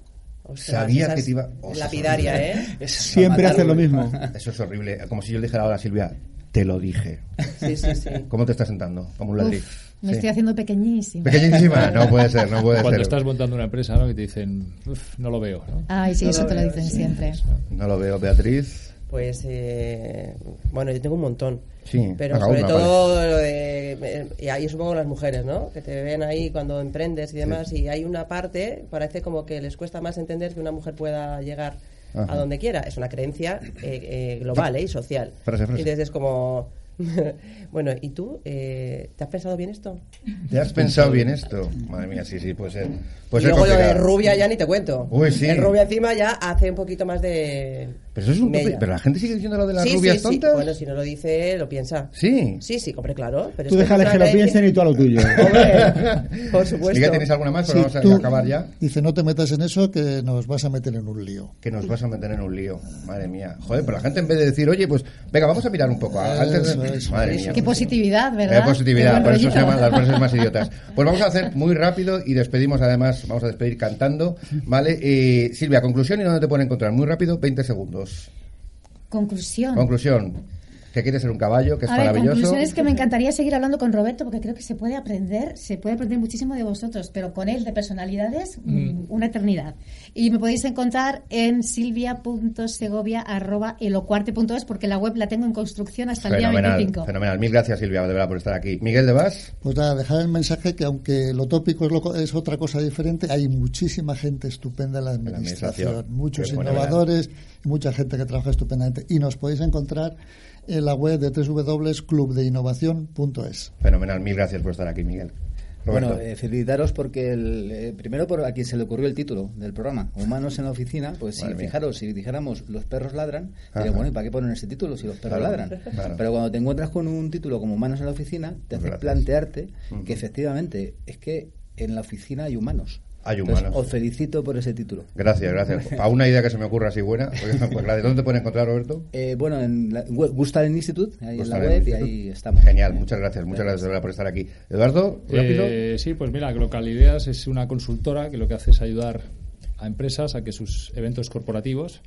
Sabía que te iba- Ostras, Lapidaria, horrible. ¿eh? Siempre hace lo mismo. <laughs> Eso es horrible. Como si yo le dijera ahora a Silvia, te lo dije. Sí, sí, sí. ¿Cómo te estás sentando? Como un ladrillo. Uf, me Sí. estoy haciendo pequeñísima. Pequeñísima, <laughs> no puede ser, no puede Cuando ser. estás montando una empresa, ¿no? Que te dicen, "Uf, no lo veo, ¿no? Ay, sí, No eso lo te lo dicen sí. siempre. No lo veo, Beatriz. Pues, eh, bueno, yo tengo un montón. Sí, Pero sobre una, todo lo de. eh, Y ahí supongo las mujeres, ¿no? Que te ven ahí cuando emprendes y demás. Y hay una parte, parece como que les cuesta más entender que una mujer pueda llegar Ajá. a donde quiera. Es una creencia eh, eh, global ¿eh? y social. Frase, frase. Y entonces es como. <laughs> bueno, ¿y tú? Eh, ¿Te has pensado bien esto? ¿Te has pensado bien esto? Madre mía, sí, sí, puede ser. Puede y ser luego lo de complicado. rubia ya ni te cuento. Uy, sí. El rubia encima ya hace un poquito más de. Pero Pero, eso es un tope, pero la gente sigue diciendo lo de las rubias tontas. Bueno, si no lo dice, lo piensa. Sí. Sí, sí, hombre, claro. tú déjale que, lo piensen y tú a lo tuyo. <laughs> por supuesto. ¿Y tenéis alguna más? Pero vamos a acabar ya. Dice, no te metas en eso que nos vas a meter en un lío. Que nos vas a meter en un lío. Madre mía. Joder, pero la gente en vez de decir, oye, pues venga, vamos a mirar un poco. Antes Madre mía. Qué positividad, ¿verdad? Qué positividad, por eso se llaman las frases más <laughs> idiotas. Pues vamos a hacer muy rápido y despedimos además, vamos a despedir cantando, ¿vale? Eh, Silvia, conclusión y dónde te pueden encontrar. Muy rápido, 20 segundos. Conclusión. Conclusión que quiere ser un caballo, que es a maravilloso. La conclusión es que me encantaría seguir hablando con Roberto porque creo que se puede aprender, se puede aprender muchísimo de vosotros, pero con él de personalidades, mm. una eternidad. Y me podéis encontrar en silvia.segovia.elocuarte.es porque la web la tengo en construcción hasta el día 25. Fenomenal, mil gracias Silvia, de verdad, por estar aquí. Miguel de Vas. Pues nada, dejar el mensaje que aunque lo tópico es, es otra cosa diferente, hay muchísima gente estupenda en la administración, muchos innovadores, mucha gente que trabaja estupendamente y nos podéis encontrar en la web de www.clubdeinnovación.es. Fenomenal, mil gracias por estar aquí, Miguel. Bueno, eh, felicitaros porque el, eh, primero por a quien se le ocurrió el título del programa, Humanos en la oficina, pues si fijaros, si dijéramos los perros ladran, diría, bueno, ¿y para qué ponen ese título si los perros ladran? Pero cuando te encuentras con un título como Humanos en la oficina, te hace plantearte que efectivamente es que en la oficina hay humanos. Hay humanos. os felicito por ese título. Gracias, gracias. <laughs> Para una idea que se me ocurra así buena, pues, <laughs> pues ¿dónde te pueden encontrar, Roberto? Eh, bueno, en la, Gustalen Institute, ahí en la web, y ahí estamos. Genial, muchas gracias, muchas gracias por estar aquí. Eduardo, rápido. Eh, sí, pues mira, Glocalideas es una consultora que lo que hace es ayudar a empresas a que sus eventos corporativos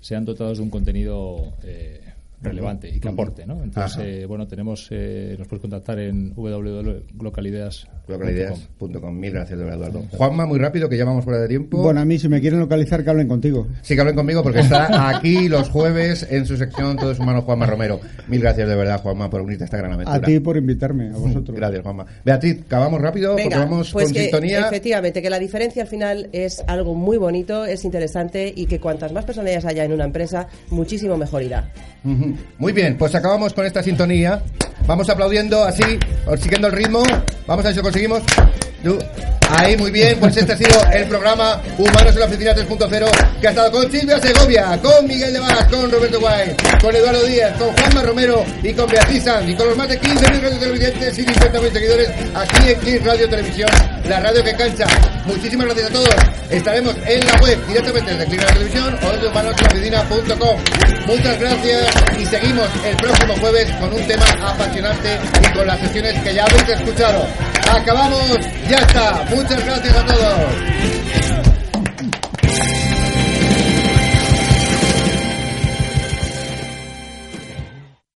sean dotados de un contenido eh, relevante y que aporte, ¿no? Entonces, eh, bueno, tenemos, eh, nos puedes contactar en www.localideas.com. Mil gracias, Eduardo. Juanma, muy rápido, que ya vamos fuera de tiempo. Bueno, a mí, si me quieren localizar, que hablen contigo. Sí, que hablen conmigo, porque está aquí los jueves en su sección Todo es humano, Juanma Romero. Mil gracias, de verdad, Juanma, por unirte a esta gran aventura. A ti por invitarme, a vosotros. Gracias, Juanma. Beatriz, acabamos rápido, porque vamos pues con que, sintonía. Efectivamente, que la diferencia al final es algo muy bonito, es interesante y que cuantas más personas haya en una empresa, muchísimo mejor irá. Muy bien, pues acabamos con esta sintonía. Vamos aplaudiendo así, siguiendo el ritmo. Vamos a ver si lo conseguimos. Ahí, muy bien, pues este ha sido el programa Humanos en la Oficina 3.0 que ha estado con Silvia Segovia, con Miguel de Vaz, con Roberto Guay, con Eduardo Díaz, con Juanma Romero y con Beatriz Sanz y con los más de 15.000 radio televidentes y 50.000 seguidores aquí en Kiss Radio Televisión, la radio que cancha. Muchísimas gracias a todos. Estaremos en la web directamente desde Kiss Radio Televisión o desde humanosenlaoficina.com. Muchas gracias y seguimos el próximo jueves con un tema apasionante y con las sesiones que ya habéis escuchado. Acabamos, Muchas gracias a todos.